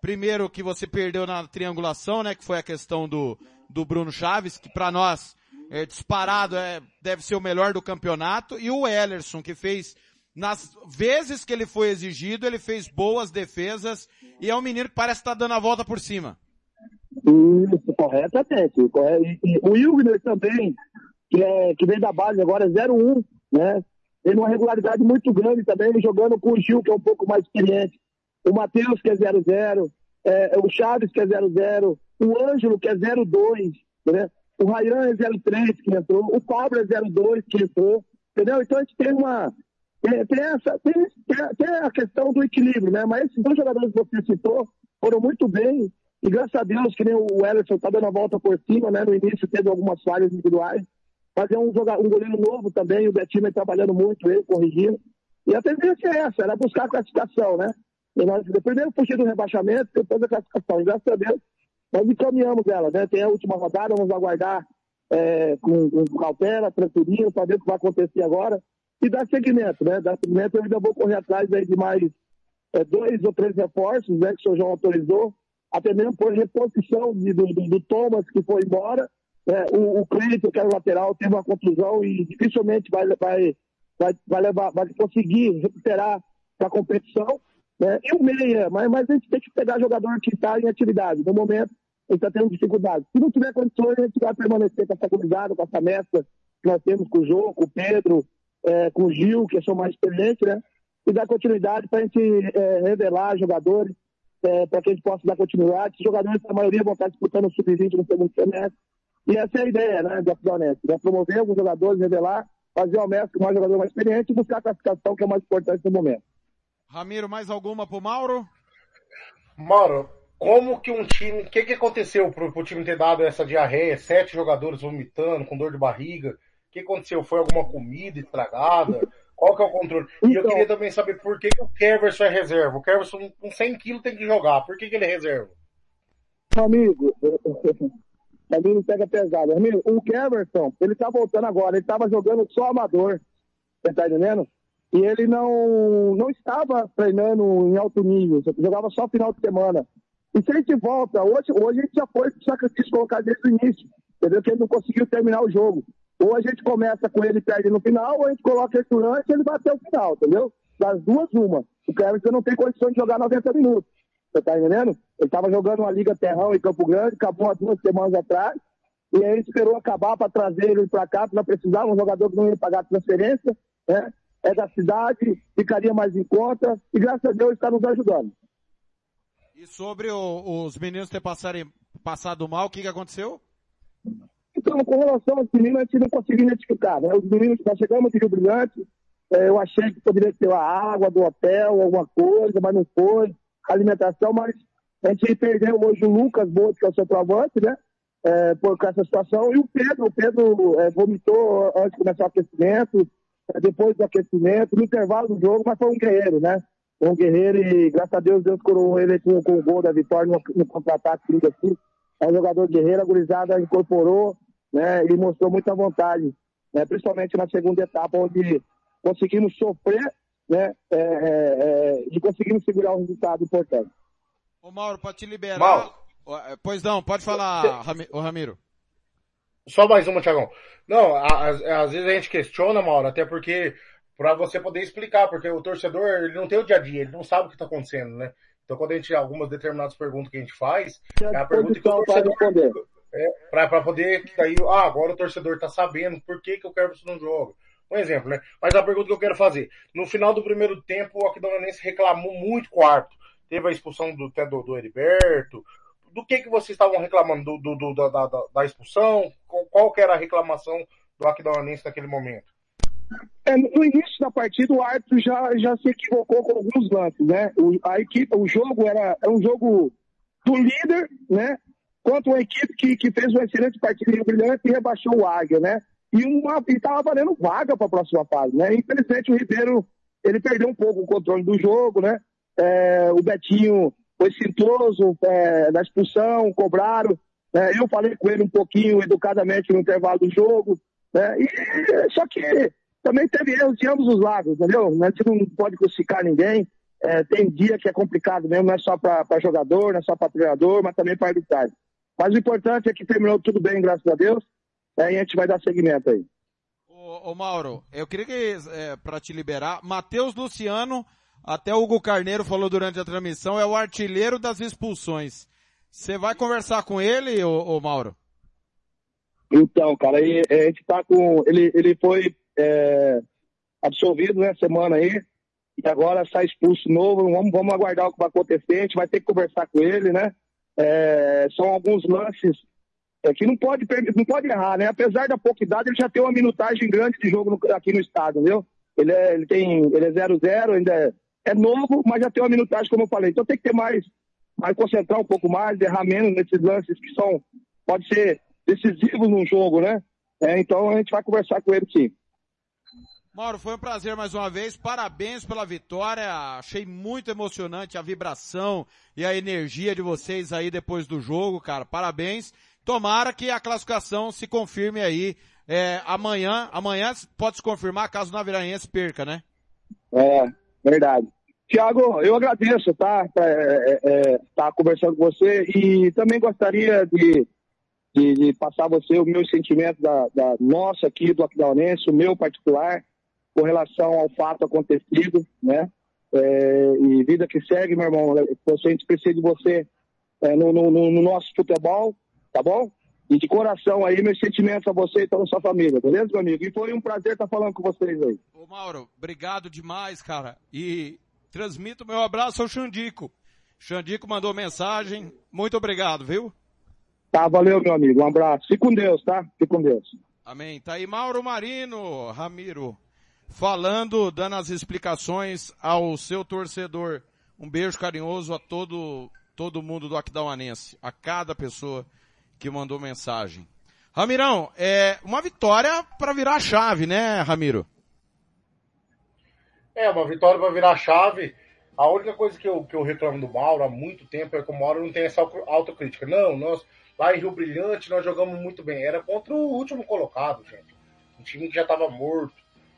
Primeiro que você perdeu na triangulação, né, que foi a questão do, do Bruno Chaves, que para nós é disparado, é, deve ser o melhor do campeonato, e o Ellerson, que fez, nas vezes que ele foi exigido, ele fez boas defesas, e é um menino que parece estar tá dando a volta por cima. Isso, corretamente. o Wilgner também, que, é, que vem da base agora, é 0-1, né? Tem uma regularidade muito grande também, jogando com o Gil, que é um pouco mais experiente. O Matheus, que é 0-0. É, o Chaves, que é 0-0. O Ângelo, que é 0-2. Né? O Rayan é 0-3, que entrou. O Pablo é 0-2, que entrou. Entendeu? Então a gente tem uma. Tem, essa, tem, tem, a questão do equilíbrio, né? Mas esses dois jogadores que você citou foram muito bem. E graças a Deus, que nem o Ellison tá dando a volta por cima, né? No início teve algumas falhas individuais fazer um, jogador, um goleiro novo também, o Betinho vem trabalhando muito, ele corrigindo. E a tendência é essa, era buscar a classificação, né? E nós primeiro fugir do rebaixamento, depois a classificação. E graças a Deus, nós encaminhamos ela, né? Tem a última rodada, vamos aguardar é, com, com cautela, tranquilinho, para ver o que vai acontecer agora. E dar seguimento, né? Dar seguimento, eu ainda vou correr atrás aí de mais é, dois ou três reforços, né? Que o senhor João autorizou. Até mesmo por reposição de, do, do, do Thomas, que foi embora é, o, o Cleiton, que era o lateral, teve uma contusão e dificilmente vai, vai, vai, vai, levar, vai conseguir recuperar para a competição. Né? E o meia, mas, mas a gente tem que pegar jogador que está em atividade. No momento, ele está tendo dificuldade. Se não tiver condições, a gente vai permanecer com essa comunidade, com essa mescla que nós temos com o João, com o Pedro, é, com o Gil, que são mais experientes, né? E dar continuidade para a gente é, revelar jogadores é, para que a gente possa dar continuidade. Os jogadores, a maioria, vão estar disputando o sub-20 no segundo semestre. E essa é a ideia, né, do Donetsk. É promover alguns jogadores, revelar, fazer o mestre com mais jogador mais experiente e buscar a classificação, que é o mais importante no momento. Ramiro, mais alguma pro Mauro? Mauro, como que um time. O que, que aconteceu pro, pro time ter dado essa diarreia? Sete jogadores vomitando, com dor de barriga. O que aconteceu? Foi alguma comida estragada? Qual que é o controle? E eu Então- queria também saber por que, que o Keverson é reserva. O Keverson com 100 quilos tem que jogar. Por que, que ele é reserva? Amigo, amigo pega pesado. Amigo, o Keverson, ele tá voltando agora, ele tava jogando só amador, você tá entendendo? E ele não, não estava treinando em alto nível, jogava só final de semana. E se a gente volta, hoje, hoje a gente já foi, quis colocar desde o início, entendeu? Que ele não conseguiu terminar o jogo. Ou a gente começa com ele perde no final, ou a gente coloca ele durante e ele vai até o final, entendeu? Das duas, uma. O Keverson não tem condições de jogar 90 minutos. Você tá entendendo? Ele estava jogando uma Liga Terrão em Campo Grande, acabou há duas semanas atrás, e aí gente esperou acabar para trazer ele para cá, porque nós precisávamos de um jogador que não ia pagar transferência, né? É da cidade, ficaria mais em conta, e graças a Deus está nos ajudando. E sobre o- os meninos ter passarem, passado mal, o que, que aconteceu? Então, com relação aos meninos, a gente não conseguiu identificar, né? Os meninos, nós chegamos de Rio Brilhante, eh, eu achei que poderia ter a água do hotel, alguma coisa, mas não foi. Alimentação, mas a gente perdeu hoje o Lucas Boto, que é o centroavante, né? Eh, por com essa situação. E o Pedro, o Pedro eh, vomitou antes de começar o aquecimento, eh, depois do aquecimento, no intervalo do jogo, mas foi um guerreiro, né? Um guerreiro e, graças a Deus, Deus coroou ele com, com o gol da vitória no, no contra-ataque assim. É um jogador guerreiro, a gurizada incorporou, né, e mostrou muita vontade, né, principalmente na segunda etapa, onde conseguimos sofrer, né, é, é, é, e conseguimos segurar um resultado importante. Ô Mauro, pra te liberar... Mauro. É, Pois não, pode falar, ô Ramiro. Só mais uma, Tiagão. Não, às, vezes a gente questiona, Mauro, até porque para você poder explicar, porque o torcedor ele não tem o dia a dia, ele não sabe o que está acontecendo, né? Então quando a gente algumas determinadas perguntas que a gente faz, é a pergunta que o torcedor responder. é, para poder que aí, ah, agora o torcedor tá sabendo por que, que o Kervis não joga. Um exemplo, né? Mas a pergunta que eu quero fazer. No final do primeiro tempo, o Aquidauanense reclamou muito com o árbitro. Teve a expulsão do, do, do Heriberto. Do que que vocês estavam reclamando? Do, do, do- da, da, da expulsão? Qual, que era a reclamação do Aquidauanense naquele momento? É, no início da partida, o árbitro já, já se equivocou com alguns lances, né? O, a equipe, o jogo era, era um jogo do líder, né? Contra uma equipe que, que fez uma excelente partida em Rio Brilhante e rebaixou o Águia, né? E uma, e tava valendo vaga para a próxima fase, né? Infelizmente, o Ribeiro, ele perdeu um pouco o controle do jogo, né? É, o Betinho foi cintoso é, na expulsão, cobraram, né? Eu falei com ele um pouquinho educadamente no intervalo do jogo, né? E, só que também teve erros de ambos os lados, entendeu? A gente não pode crucificar ninguém. É, tem dia que é complicado mesmo, não é só para jogador, não é só para treinador, mas também para arbitragem. Mas o importante é que terminou tudo bem, graças a Deus, e a gente vai dar seguimento aí. Ô, ô Mauro, eu queria que, é, pra te liberar, Matheus Luciano, até o Hugo Carneiro falou durante a transmissão, é o artilheiro das expulsões. Você vai conversar com ele, ô, ô Mauro? Então, cara, aí, é, a gente tá com. Ele, ele foi é, absolvido né, semana aí, e agora sai expulso novo. Vamos, vamos aguardar o que vai acontecer. A gente vai ter que conversar com ele, né? É, são alguns lances é, que não pode, não pode errar, né? Apesar da pouca idade, ele já tem uma minutagem grande de jogo no- aqui no estado, entendeu? Ele é, ele tem, ele é 0-0, ainda é, é novo, mas já tem uma minutagem, como eu falei. Então tem que ter mais, mais concentrar um pouco mais, errar menos nesses lances que são, pode ser decisivos num jogo, né? É, então a gente vai conversar com ele sim. Mauro, foi um prazer mais uma vez. Parabéns pela vitória. Achei muito emocionante a vibração e a energia de vocês aí depois do jogo, cara. Parabéns. Tomara que a classificação se confirme aí é, amanhã. Amanhã pode se confirmar caso o Naviraense perca, né? É, verdade. Tiago, eu agradeço, tá? Tá, é, é, tá conversando com você e também gostaria de, de, de passar a você o meu sentimento da, da nossa aqui do Aquidauanense, o meu particular, com relação ao fato acontecido, né? É, e vida que segue, meu irmão. A gente precisa de você é, no, no- no nosso futebol, tá bom? E de coração aí, meus sentimentos a você e toda a sua família, beleza, meu amigo? E foi um prazer estar falando com vocês aí. Ô Mauro, obrigado demais, cara. E transmito meu abraço ao Xandico. Xandico mandou mensagem. Muito obrigado, viu? Tá, valeu, meu amigo. Um abraço. Fique com Deus, tá? Fique com Deus. Amém. Tá aí Mauro Marino, Ramiro, falando, dando as explicações ao seu torcedor. Um beijo carinhoso a todo, todo mundo do Aquidauanense, a cada pessoa que mandou mensagem. Ramirão, é uma vitória para virar chave, né, Ramiro? É, uma vitória para virar chave. A única coisa que eu, que eu reclamo do Mauro há muito tempo é que o Mauro não tem essa autocrítica. Não, nós, lá em Rio Brilhante, nós jogamos muito bem. Era contra o último colocado, gente. Um time que já estava morto.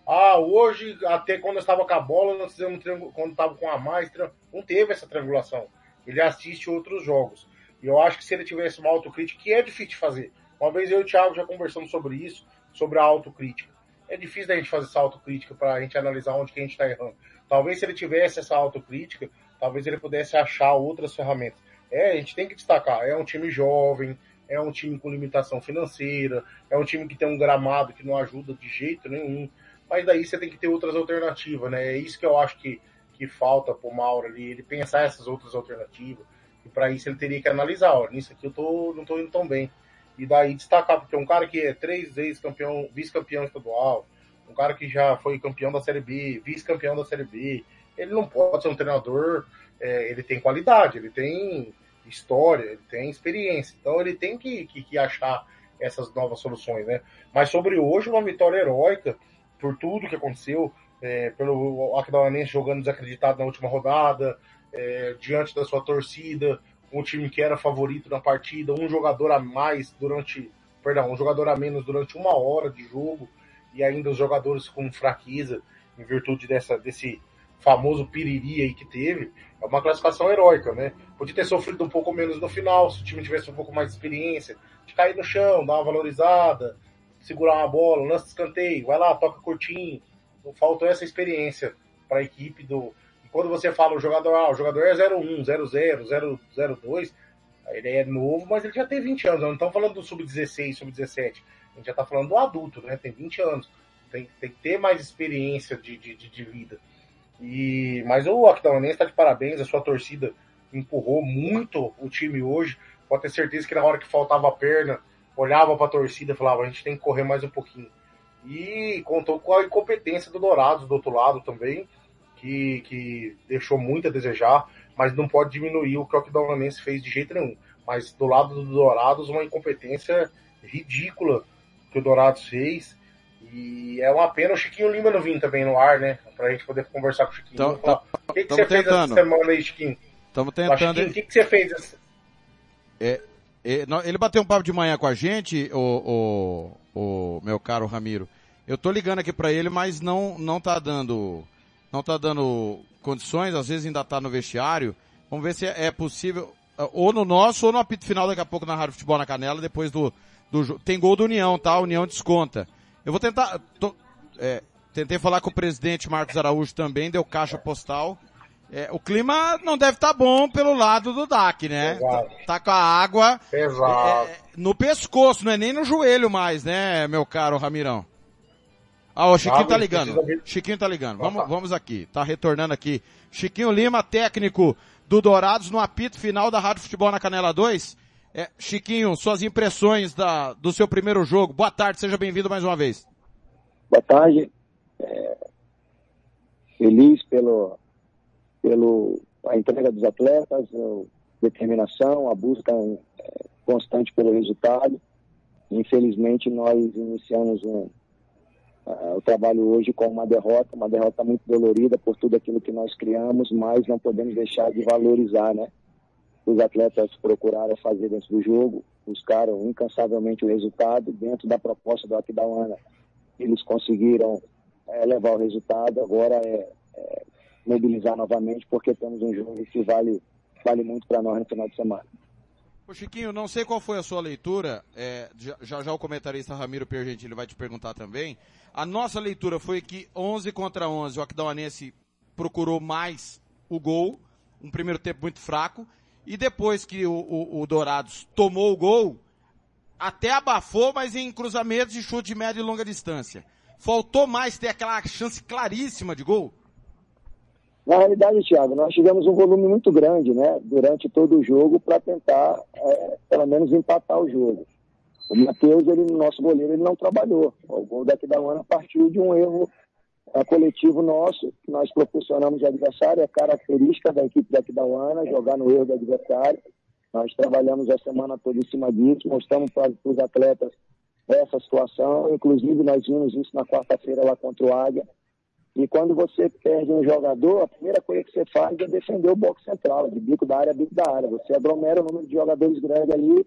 Ah, hoje, até quando estava com a bola, nós fizemos quando estava com a mais, não teve essa triangulação. Ele assiste outros jogos. E eu acho que se ele tivesse uma autocrítica, que é difícil de fazer. Uma vez eu e o Thiago já conversamos sobre isso, sobre a autocrítica. É difícil da gente fazer essa autocrítica para a gente analisar onde que a gente está errando. Talvez se ele tivesse essa autocrítica, talvez ele pudesse achar outras ferramentas. É, a gente tem que destacar, é um time jovem, é um time com limitação financeira, é um time que tem um gramado que não ajuda de jeito nenhum. Mas daí você tem que ter outras alternativas, né? É isso que eu acho que, que falta pro Mauro ali, ele pensar essas outras alternativas. E para isso ele teria que analisar, ó, nisso aqui eu tô, não tô indo tão bem. E daí destacar, porque um cara que é três vezes campeão, vice-campeão estadual, um cara que já foi campeão da Série B, vice-campeão da Série B, ele não pode ser um treinador, é, ele tem qualidade, ele tem história, ele tem experiência, então ele tem que, que, que achar essas novas soluções, né? Mas sobre hoje, uma vitória heróica, por tudo que aconteceu, é, pelo Aquidauanense jogando desacreditado na última rodada, é, diante da sua torcida, um time que era favorito na partida, um jogador a mais durante, perdão, um jogador a menos durante uma hora de jogo, e ainda os jogadores com fraqueza, em virtude dessa, desse famoso piriri aí que teve, é uma classificação heróica, né? Podia ter sofrido um pouco menos no final, se o time tivesse um pouco mais de experiência, de cair no chão, dar uma valorizada, segurar uma bola, de escanteio, vai lá, toca curtinho. Faltou essa experiência para a equipe do. Quando você fala o jogador, ah, o jogador é 01, 00, 002, ele é novo, mas ele já tem 20 anos. Não estamos falando do sub-16, sub-17. A gente já está falando do adulto, né? Tem 20 anos. Tem, tem que ter mais experiência de, de, de vida. E, mas o Aquidauanense está de parabéns, a sua torcida empurrou muito o time hoje. Pode ter certeza que na hora que faltava a perna, olhava para a torcida e falava: a gente tem que correr mais um pouquinho. E contou com a incompetência do Dourados do outro lado também, que, que deixou muito a desejar, mas não pode diminuir o que o Aquidauanense fez de jeito nenhum. Mas do lado do Dourados, uma incompetência ridícula que o Dourados fez. E é uma pena o Chiquinho Lima não vir também no ar, né? Pra gente poder conversar com o Chiquinho. Então, tá, o que, que você tentando. fez essa semana aí, Chiquinho? Estamos tentando. O que, que você fez? Essa... É, é, ele bateu um papo de manhã com a gente, o, o, o meu caro Ramiro. Eu tô ligando aqui para ele, mas não, não tá dando, não tá dando condições, às vezes ainda tá no vestiário. Vamos ver se é, possível, ou no nosso, ou no apito final daqui a pouco na Rádio Futebol na Canela, depois do, do tem gol do União, tá? União desconta. Eu vou tentar, tô, é, tentei falar com o presidente Marcos Araújo também, deu caixa postal. É, o clima não deve estar tá bom pelo lado do DAC, né? Tá, tá, com a água é, no pescoço, não é nem no joelho mais, né, meu caro Ramirão? Ah, o Chiquinho tá ligando. Chiquinho tá ligando. Vamos, vamos aqui. Tá retornando aqui. Chiquinho Lima, técnico do Dourados no apito final da Rádio Futebol na Canela 2. É, Chiquinho, suas impressões da, do seu primeiro jogo. Boa tarde, seja bem-vindo mais uma vez. Boa tarde. É, feliz pelo, pelo a entrega dos atletas, a determinação, a busca é, constante pelo resultado. Infelizmente, nós iniciamos um, o trabalho hoje com uma derrota, uma derrota muito dolorida por tudo aquilo que nós criamos, mas não podemos deixar de valorizar, né? os atletas procuraram fazer dentro do jogo, buscaram incansavelmente o resultado dentro da proposta do Aquidauana. Eles conseguiram é, levar o resultado, agora é, é, mobilizar novamente, porque temos um jogo que vale, vale muito para nós no final de semana. Ô Chiquinho, não sei qual foi a sua leitura, é, já, já o comentarista Ramiro Pergentili vai te perguntar também. A nossa leitura foi que 11 contra 11, o Aquidauanense procurou mais o gol, um primeiro tempo muito fraco, e depois que o, o, o Dourados tomou o gol, até abafou, mas em cruzamentos de chute de média e longa distância. Faltou mais ter aquela chance claríssima de gol? Na realidade, Thiago, nós tivemos um volume muito grande, né, durante todo o jogo para tentar, é, pelo menos, empatar o jogo. O Matheus, ele, nosso goleiro, ele não trabalhou. O gol daqui da Ana partiu de um erro é, coletivo nosso, que nós proporcionamos de adversário, é característica da equipe daqui da Ana, jogar no erro do adversário. Nós trabalhamos a semana toda em cima disso, mostramos para os atletas essa situação. Inclusive, nós vimos isso na quarta-feira lá contra o Águia. E quando você perde um jogador, a primeira coisa que você faz é defender o box central, de bico da área a bico da área. Você aglomera o número de jogadores grande ali,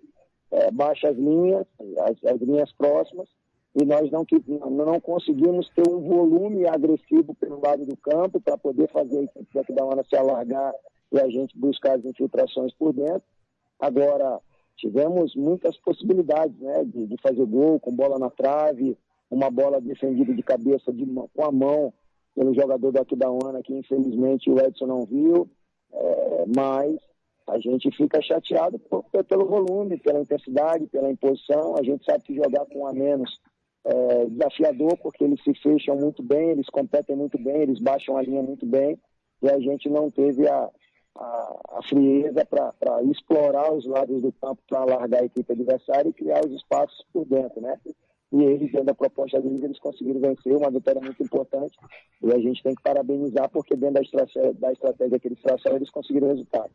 é, baixa as linhas, as, as, linhas próximas, e nós não, não conseguimos ter um volume agressivo pelo lado do campo para poder fazer a equipe da hora se alargar e a gente buscar as infiltrações por dentro. Agora, tivemos muitas possibilidades né, de, de fazer gol com bola na trave, uma bola defendida de cabeça de, com a mão pelo jogador daqui da UANA, que infelizmente o Edson não viu, é, mas a gente fica chateado por, pelo volume, pela intensidade, pela imposição. A gente sabe que jogar com a menos é desafiador, porque eles se fecham muito bem, eles competem muito bem, eles baixam a linha muito bem, e a gente não teve a, a, a frieza para explorar os lados do campo para alargar a equipe adversária e criar os espaços por dentro, né? E eles, dentro da proposta deles, eles conseguiram vencer, uma vitória muito importante, e a gente tem que parabenizar, porque dentro da estratégia, da estratégia que eles traçaram, eles conseguiram o resultado.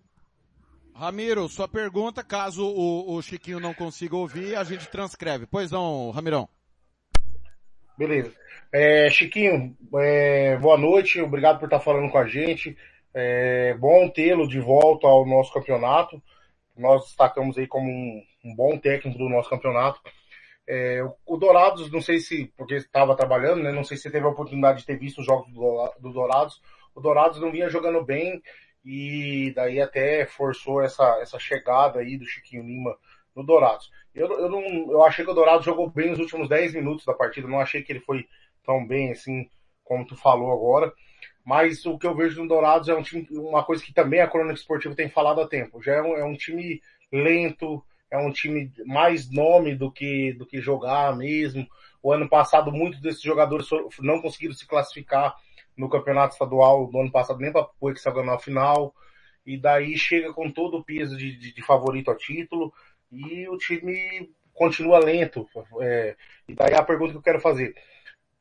Ramiro, sua pergunta, caso o, o, Chiquinho não consiga ouvir, a gente transcreve. Pois não, Ramirão. Beleza. É, Chiquinho, é, boa noite, obrigado por estar falando com a gente. É bom tê-lo de volta ao nosso campeonato. Nós destacamos aí como um, um bom técnico do nosso campeonato. É, o Dourados, não sei se, porque estava trabalhando, né? Não sei se teve a oportunidade de ter visto os jogos do, do Dourados. O Dourados não vinha jogando bem e daí até forçou essa, essa chegada aí do Chiquinho Lima no Dourados. Eu, eu, não, eu achei que o Dourados jogou bem nos últimos 10 minutos da partida, não achei que ele foi tão bem assim como tu falou agora. Mas o que eu vejo no Dourados é um time, uma coisa que também a Crônica Esportiva tem falado há tempo. Já é um, é um time lento, é um time mais nome do que, do que jogar mesmo. O ano passado, muitos desses jogadores não conseguiram se classificar no campeonato estadual do ano passado, nem para o hexagonal final. E daí chega com todo o peso de, de, de favorito a título e o time continua lento. É, e daí a pergunta que eu quero fazer.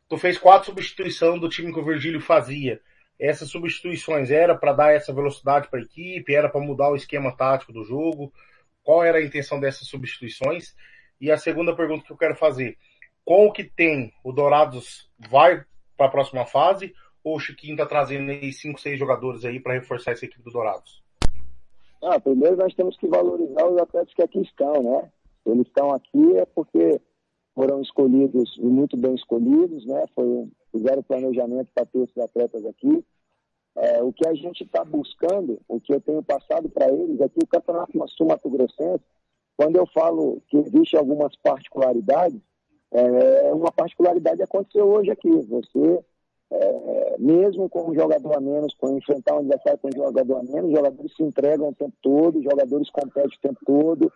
Tu fez quatro substituições do time que o Virgílio fazia. Essas substituições era para dar essa velocidade para a equipe, era para mudar o esquema tático do jogo qual era a intenção dessas substituições? E a segunda pergunta que eu quero fazer, com o que tem, o Dourados vai para a próxima fase ou o Chiquinho está trazendo aí cinco, seis jogadores aí para reforçar essa equipe do Dourados? Ah, primeiro nós temos que valorizar os atletas que aqui estão, né? Eles estão aqui é porque foram escolhidos e muito bem escolhidos, né? Foi, fizeram planejamento para ter esses atletas aqui. É, o que a gente está buscando, o que eu tenho passado para eles é que o Campeonato Sul-Mato Grossense, quando eu falo que existe algumas particularidades, é, uma particularidade aconteceu hoje aqui. Você, é, mesmo com um jogador a menos, com enfrentar um adversário com um jogador a menos, os jogadores se entregam o tempo todo, os jogadores competem o tempo todo,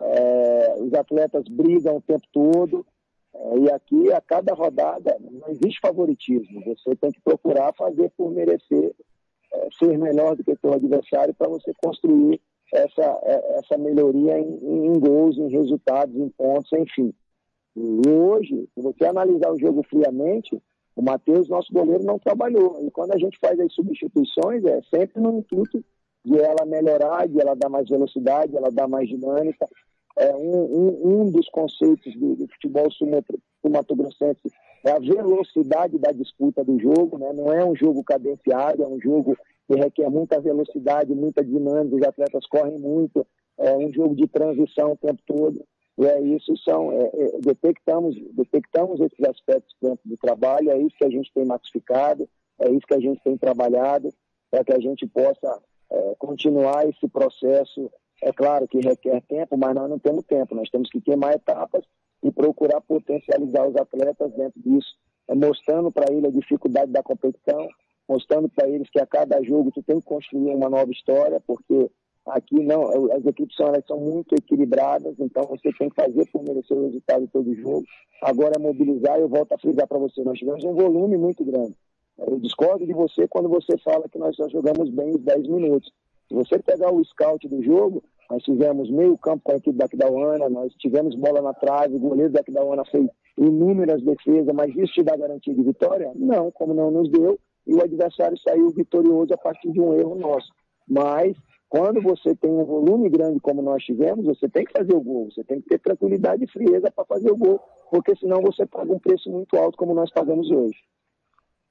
é, os atletas brigam o tempo todo. É, e aqui, a cada rodada, não existe favoritismo. Você tem que procurar fazer por merecer é, ser melhor do que seu adversário para você construir essa, é, essa melhoria em, em, gols, em resultados, em pontos, enfim. E hoje, se você analisar o jogo friamente, o Matheus, nosso goleiro, não trabalhou. E quando a gente faz as substituições, é sempre no intuito de ela melhorar, de ela dar mais velocidade, ela dar mais dinâmica, é, um, um, um, dos conceitos do, do futebol sul-mato-grossense é a velocidade da disputa do jogo, né? não é um jogo cadenciado, é um jogo que requer muita velocidade, muita dinâmica, os atletas correm muito, é um jogo de transição o tempo todo, e é isso, são, é, é, detectamos, detectamos esses aspectos dentro do trabalho, é isso que a gente tem massificado, é isso que a gente tem trabalhado, para que a gente possa é, continuar esse processo é claro que requer tempo, mas nós não temos tempo. Nós temos que queimar etapas e procurar potencializar os atletas dentro disso, é mostrando para eles a dificuldade da competição, mostrando para eles que a cada jogo tu tem que construir uma nova história, porque aqui não, as equipes são, elas são muito equilibradas, então você tem que fazer por merecer o resultado de todo jogo. Agora é mobilizar, eu volto a frisar para você, nós tivemos um volume muito grande. Eu discordo de você quando você fala que nós só jogamos bem os 10 minutos. Se você pegar o scout do jogo, nós tivemos meio campo com a equipe da Aquidauana, nós tivemos bola na trave, o goleiro da Aquidauana fez inúmeras defesas, mas isso te dá garantia de vitória? Não, como não nos deu, e o adversário saiu vitorioso a partir de um erro nosso. Mas quando você tem um volume grande como nós tivemos, você tem que fazer o gol, você tem que ter tranquilidade e frieza para fazer o gol, porque senão você paga um preço muito alto como nós pagamos hoje.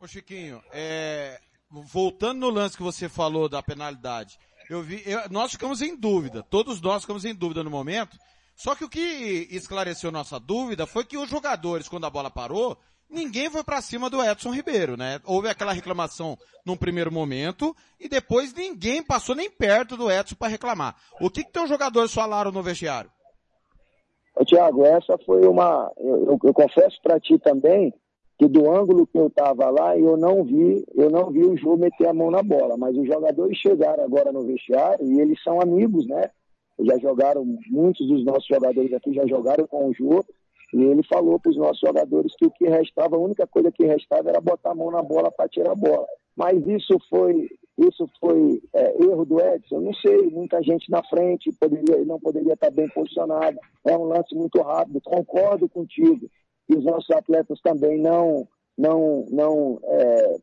Ô Chiquinho, é... voltando no lance que você falou da penalidade, eu vi, eu... nós ficamos em dúvida, todos nós ficamos em dúvida no momento, só que o que esclareceu nossa dúvida foi que os jogadores, quando a bola parou, ninguém foi para cima do Edson Ribeiro, né? Houve aquela reclamação num primeiro momento e depois ninguém passou nem perto do Edson para reclamar. O que que teus jogadores falaram no vestiário? Tiago, essa foi uma, eu, eu, eu confesso para ti também que do ângulo que eu estava lá, eu não vi, eu não vi o Jô meter a mão na bola, mas os jogadores chegaram agora no vestiário e eles são amigos, né? Já jogaram, muitos dos nossos jogadores aqui já jogaram com o Jô, e ele falou para os nossos jogadores que o que restava, a única coisa que restava era botar a mão na bola para tirar a bola. Mas isso foi, isso foi é, erro do Edson? Não sei, muita gente na frente, poderia, não poderia estar bem posicionado. É um lance muito rápido, concordo contigo. E os nossos atletas também não, não, não é,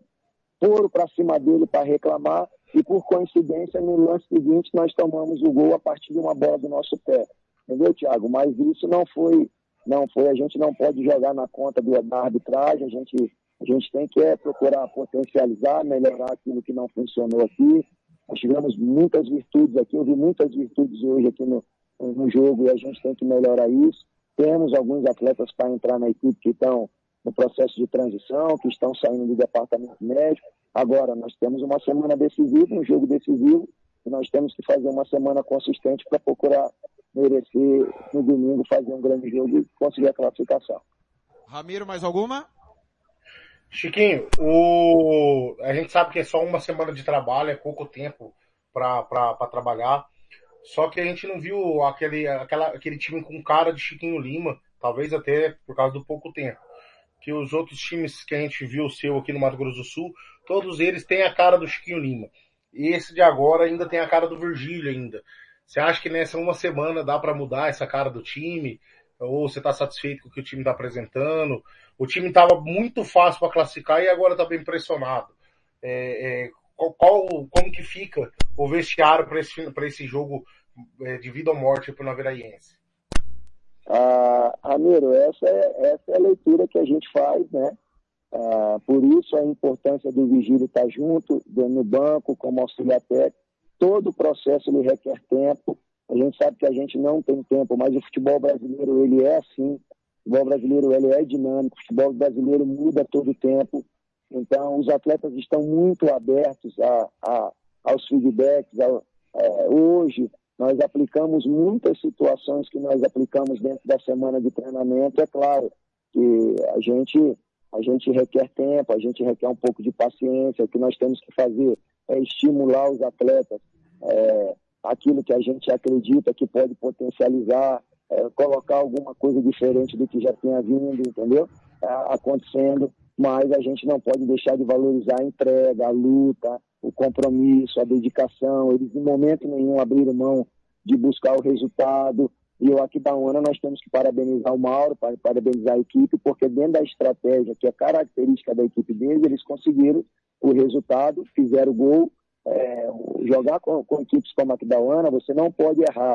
foram para cima dele para reclamar. E por coincidência, no lance seguinte, nós tomamos o gol a partir de uma bola do nosso pé. Entendeu, Thiago? Mas isso não foi não foi, a gente não pode jogar na conta do, da arbitragem, a gente, a gente tem que é, procurar potencializar, melhorar aquilo que não funcionou aqui. Nós tivemos muitas virtudes aqui, eu vi muitas virtudes hoje aqui no, no jogo e a gente tem que melhorar isso. Temos alguns atletas para entrar na equipe que estão no processo de transição, que estão saindo do departamento médico. Agora, nós temos uma semana decisiva, um jogo decisivo, e nós temos que fazer uma semana consistente para procurar merecer no domingo fazer um grande jogo e conseguir a classificação. Ramiro, mais alguma? Chiquinho, o... a gente sabe que é só uma semana de trabalho, é pouco tempo para trabalhar. Só que a gente não viu aquele, aquela, aquele time com cara de Chiquinho Lima, talvez até por causa do pouco tempo. Que os outros times que a gente viu seu aqui no Mato Grosso do Sul, todos eles têm a cara do Chiquinho Lima. E esse de agora ainda tem a cara do Virgílio ainda. Você acha que nessa uma semana dá para mudar essa cara do time? Ou você está satisfeito com o que o time está apresentando? O time estava muito fácil para classificar e agora está bem pressionado. É, é, qual, qual, como que fica o vestiário para esse, esse jogo é, de vida ou morte para o Naviraense? Ah, Ramiro, essa é, essa é a leitura que a gente faz, né? Ah, por isso a importância do vigílio estar tá junto, no banco, como auxiliar técnico, todo o processo ele requer tempo. A gente sabe que a gente não tem tempo, mas o futebol brasileiro ele é assim. O futebol brasileiro ele é dinâmico, o futebol brasileiro muda todo o tempo. Então, os atletas estão muito abertos a, a aos feedbacks. A, é, hoje, nós aplicamos muitas situações que nós aplicamos dentro da semana de treinamento. É claro que a gente, a gente requer tempo, a gente requer um pouco de paciência. O que nós temos que fazer é estimular os atletas, é, aquilo que a gente acredita que pode potencializar, é, colocar alguma coisa diferente do que já tinha vindo, entendeu? É, acontecendo, mas a gente não pode deixar de valorizar a entrega, a luta, o compromisso, a dedicação. Eles, em momento nenhum, abriram mão de buscar o resultado. E eu aqui da UANA nós temos que parabenizar o Mauro, parabenizar a equipe, porque dentro da estratégia, que é característica da equipe deles, eles conseguiram o resultado, fizeram gol. É, jogar com, com, equipes como a Aquidauana, você não pode errar.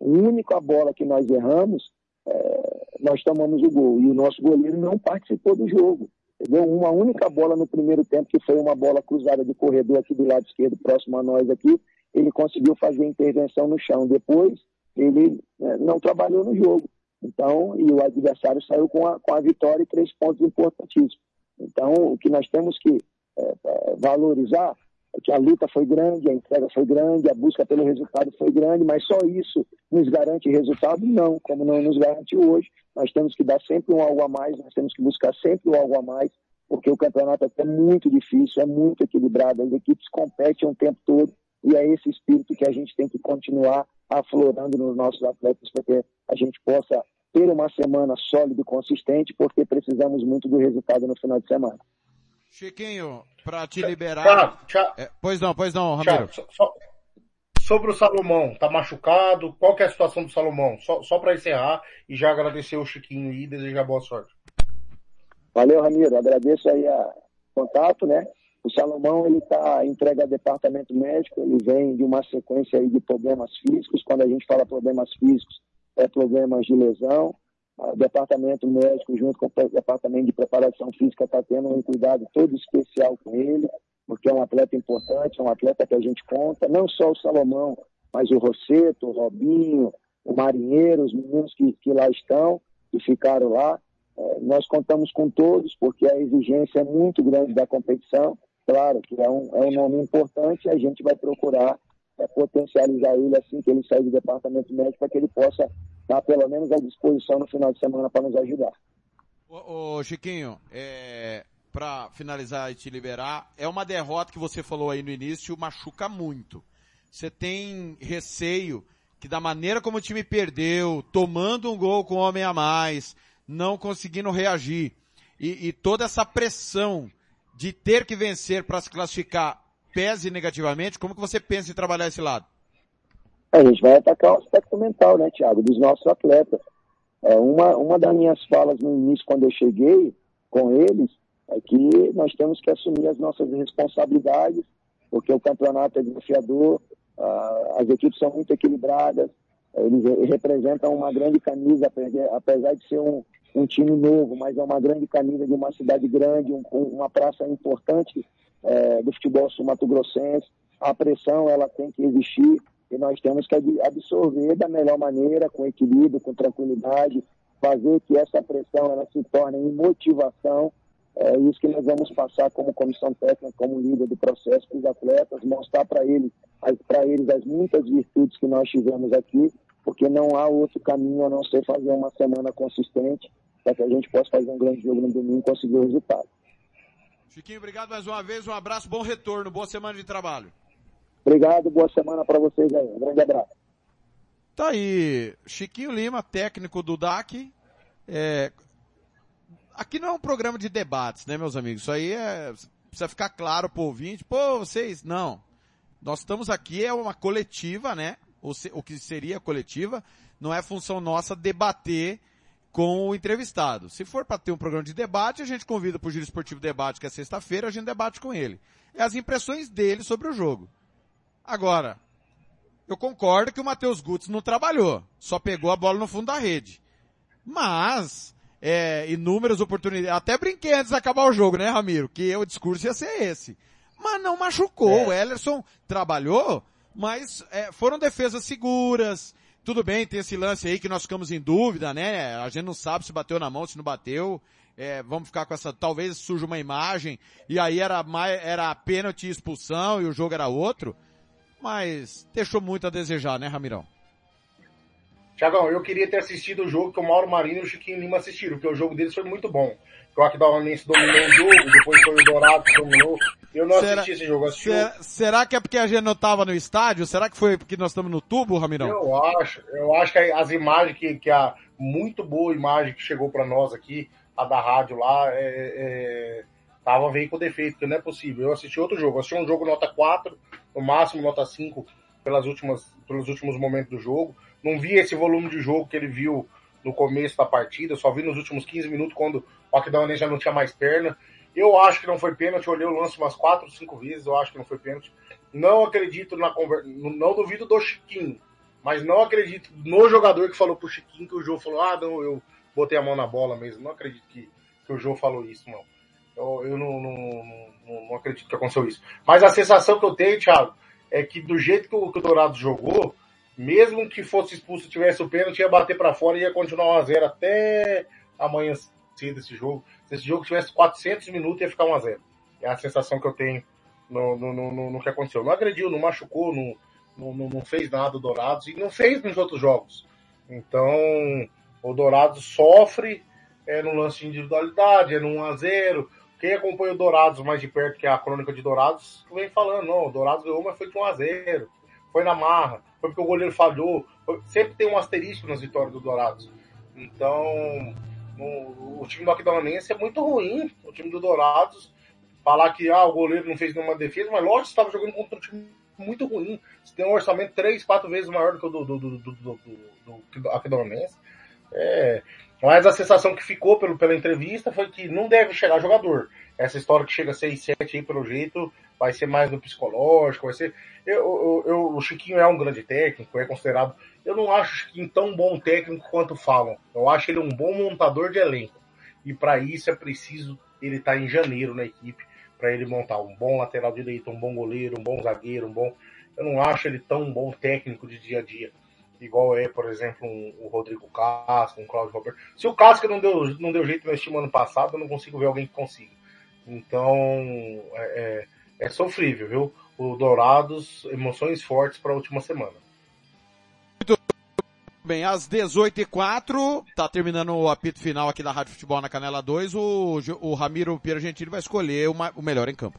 A única bola que nós erramos, é, nós tomamos o gol. E o nosso goleiro não participou do jogo. Entendeu? Uma única bola no primeiro tempo, que foi uma bola cruzada de corredor aqui do lado esquerdo, próximo a nós aqui, ele conseguiu fazer a intervenção no chão. Depois, ele é, não trabalhou no jogo. Então, e o adversário saiu com a, com a vitória e três pontos importantíssimos. Então, o que nós temos que é, é, valorizar é que a luta foi grande, a entrega foi grande, a busca pelo resultado foi grande, mas só isso nos garante resultado? Não, como não nos garante hoje. Nós temos que dar sempre um algo a mais, nós temos que buscar sempre um algo a mais, porque o campeonato é muito difícil, é muito equilibrado, as equipes competem o tempo todo e é esse espírito que a gente tem que continuar aflorando nos nossos atletas para que a gente possa ter uma semana sólida e consistente, porque precisamos muito do resultado no final de semana. Chiquinho, pra te liberar. Thiago, Thiago, É, pois não, pois não, Ramiro. Só- só- sobre o Salomão, tá machucado? Qual que é a situação do Salomão? Só, só para encerrar e já agradecer o Chiquinho e desejar boa sorte. Valeu, Ramiro. Agradeço aí a contato, né? O Salomão, ele está entregue ao departamento médico, ele vem de uma sequência aí de problemas físicos. Quando a gente fala problemas físicos, é problemas de lesão. O departamento médico, junto com o departamento de preparação física, está tendo um cuidado todo especial com ele, porque é um atleta importante, é um atleta que a gente conta. Não só o Salomão, mas o Rosseto, o Robinho, o Marinheiro, os meninos que, que lá estão, que ficaram lá. É, nós contamos com todos, porque a exigência é muito grande da competição. Claro que é um, é um nome importante e a gente vai procurar é, potencializar ele assim que ele sair do departamento médico para que ele possa estar pelo menos à disposição no final de semana para nos ajudar. Ô, ô, Chiquinho, é, pra finalizar e te liberar, é uma derrota que você falou aí no início, machuca muito. Você tem receio que da maneira como o time perdeu, tomando um gol com um homem a mais, não conseguindo reagir, e, e toda essa pressão de ter que vencer para se classificar pese negativamente, como que você pensa em trabalhar esse lado? A gente vai atacar o aspecto mental, né, Thiago, dos nossos atletas. É, uma, uma das minhas falas no início, quando eu cheguei com eles, é que nós temos que assumir as nossas responsabilidades, porque o campeonato é desafiador, as equipes são muito equilibradas, eles re- representam uma grande camisa, apesar- de ser um, um time novo, mas é uma grande camisa de uma cidade grande, um- um- uma praça importante eh, do futebol sul-mato-grossense. A pressão ela tem que existir e nós temos que ab- absorver da melhor maneira, com equilíbrio, com tranquilidade, fazer que essa pressão ela se torne em motivação. É isso que nós vamos passar como comissão técnica, como líder do processo para os atletas, mostrar para eles, para eles as muitas virtudes que nós tivemos aqui, porque não há outro caminho a não ser fazer uma semana consistente para que a gente possa fazer um grande jogo no domingo e conseguir o resultado. Chiquinho, obrigado mais uma vez, um abraço, bom retorno, boa semana de trabalho. Obrigado, boa semana para vocês aí. Um grande abraço. Tá aí, Chiquinho Lima, técnico do DAC. É, aqui não é um programa de debates, né, meus amigos? Isso aí é, precisa ficar claro pro ouvinte. Pô, vocês, não. Nós estamos aqui, é uma coletiva, né? O, se- o que seria coletiva, não é função nossa debater com o entrevistado. Se for para ter um programa de debate, a gente convida para o Giro Esportivo Debate, que é sexta-feira, a gente debate com ele. É as impressões dele sobre o jogo. Agora, eu concordo que o Matheus Gutz não trabalhou, só pegou a bola no fundo da rede. Mas, é, inúmeras oportunidades, até brinquei antes de acabar o jogo, né, Ramiro? Que o discurso ia ser esse. Mas não machucou, o Ellerson trabalhou, mas é, foram defesas seguras. Tudo bem, tem esse lance aí que nós ficamos em dúvida, né? A gente não sabe se bateu na mão, se não bateu. É, vamos ficar com essa, talvez surja uma imagem, e aí era mais, era pênalti e expulsão, e o jogo era outro. Mas deixou muito a desejar, né, Ramirão? Tiagão, eu queria ter assistido o jogo que o Mauro Marinho e o Chiquinho Lima assistiram, porque o jogo deles foi muito bom. O Aquidauanense dominou o jogo, depois foi o Dourado que dominou. Eu não Será- assisti esse jogo, assisti o- Será, será que é porque a gente não tava no estádio? Será que foi porque nós estamos no tubo, Ramirão? Eu acho, eu acho que as imagens que, que a muito boa imagem que chegou para nós aqui, a da rádio lá, é, é, tava veio com defeito, que não é possível. Eu assisti outro jogo, eu assisti um jogo nota 4, no máximo nota 5 pelas últimas, pelos últimos momentos do jogo. Não vi esse volume de jogo que ele viu no começo da partida, só vi nos últimos 15 minutos quando o Aquidauanense já não tinha mais perna. Eu acho que não foi pênalti, olhei o lance umas 4, 5 vezes, eu acho que não foi pênalti. Não acredito na conversa, não duvido do Chiquinho, mas não acredito no jogador que falou pro Chiquinho que o Jô falou, ah, não, eu botei a mão na bola mesmo. Não acredito que, que o Jô falou isso, não. Eu, eu não, não, não, não acredito que aconteceu isso. Mas a sensação que eu tenho, Thiago, é que do jeito que o, que o Dourado jogou, mesmo que fosse expulso tivesse o pênalti, ia bater para fora e ia continuar 1x0 até amanhã cedo esse jogo. Se esse jogo tivesse 400 minutos, ia ficar 1x0. É a sensação que eu tenho no, no, no, no que aconteceu. Não agrediu, não machucou, não, não, não- não fez nada o Dourados e não fez nos outros jogos. Então, o Dourados sofre é, no lance de individualidade, é no 1x0. Quem acompanha o Dourados mais de perto, que é a crônica de Dourados, vem falando, não, o Dourados ganhou, mas foi de 1x0. Foi na marra, foi porque o goleiro falhou. Sempre tem um asterisco nas vitórias do Dourados. Então, o, o time do Aquidauanense é muito ruim. O time do Dourados falar que ah, o goleiro não fez nenhuma defesa, mas lógico, estava jogando contra um time muito ruim. Você tem um orçamento três, quatro vezes maior do que o do, do, do, do, do, do, do. É, mas a sensação que ficou pelo, pela entrevista foi que não deve chegar jogador. Essa história que chega a 6, 7 aí, pelo jeito, vai ser mais no psicológico, vai ser. Eu, eu, eu, o Chiquinho é um grande técnico, é considerado. Eu não acho o Chiquinho tão bom técnico quanto falam. Eu acho ele um bom montador de elenco. E para isso é preciso ele estar tá em janeiro na equipe, para ele montar um bom lateral direito, um bom goleiro, um bom zagueiro, um bom. Eu não acho ele tão bom técnico de dia a dia igual é, por exemplo, um, o Rodrigo Casca, um Claudio Roberto. Se o Casca não deu, não deu jeito nesse time ano passado, eu não consigo ver alguém que consiga. Então, é, é, é sofrível, viu? O Dourados, emoções fortes para a última semana. Muito bem, às 18h04, tá terminando o apito final aqui da Rádio Futebol na Canela 2, o, o Ramiro Pierre Gentili vai escolher uma, o melhor em campo.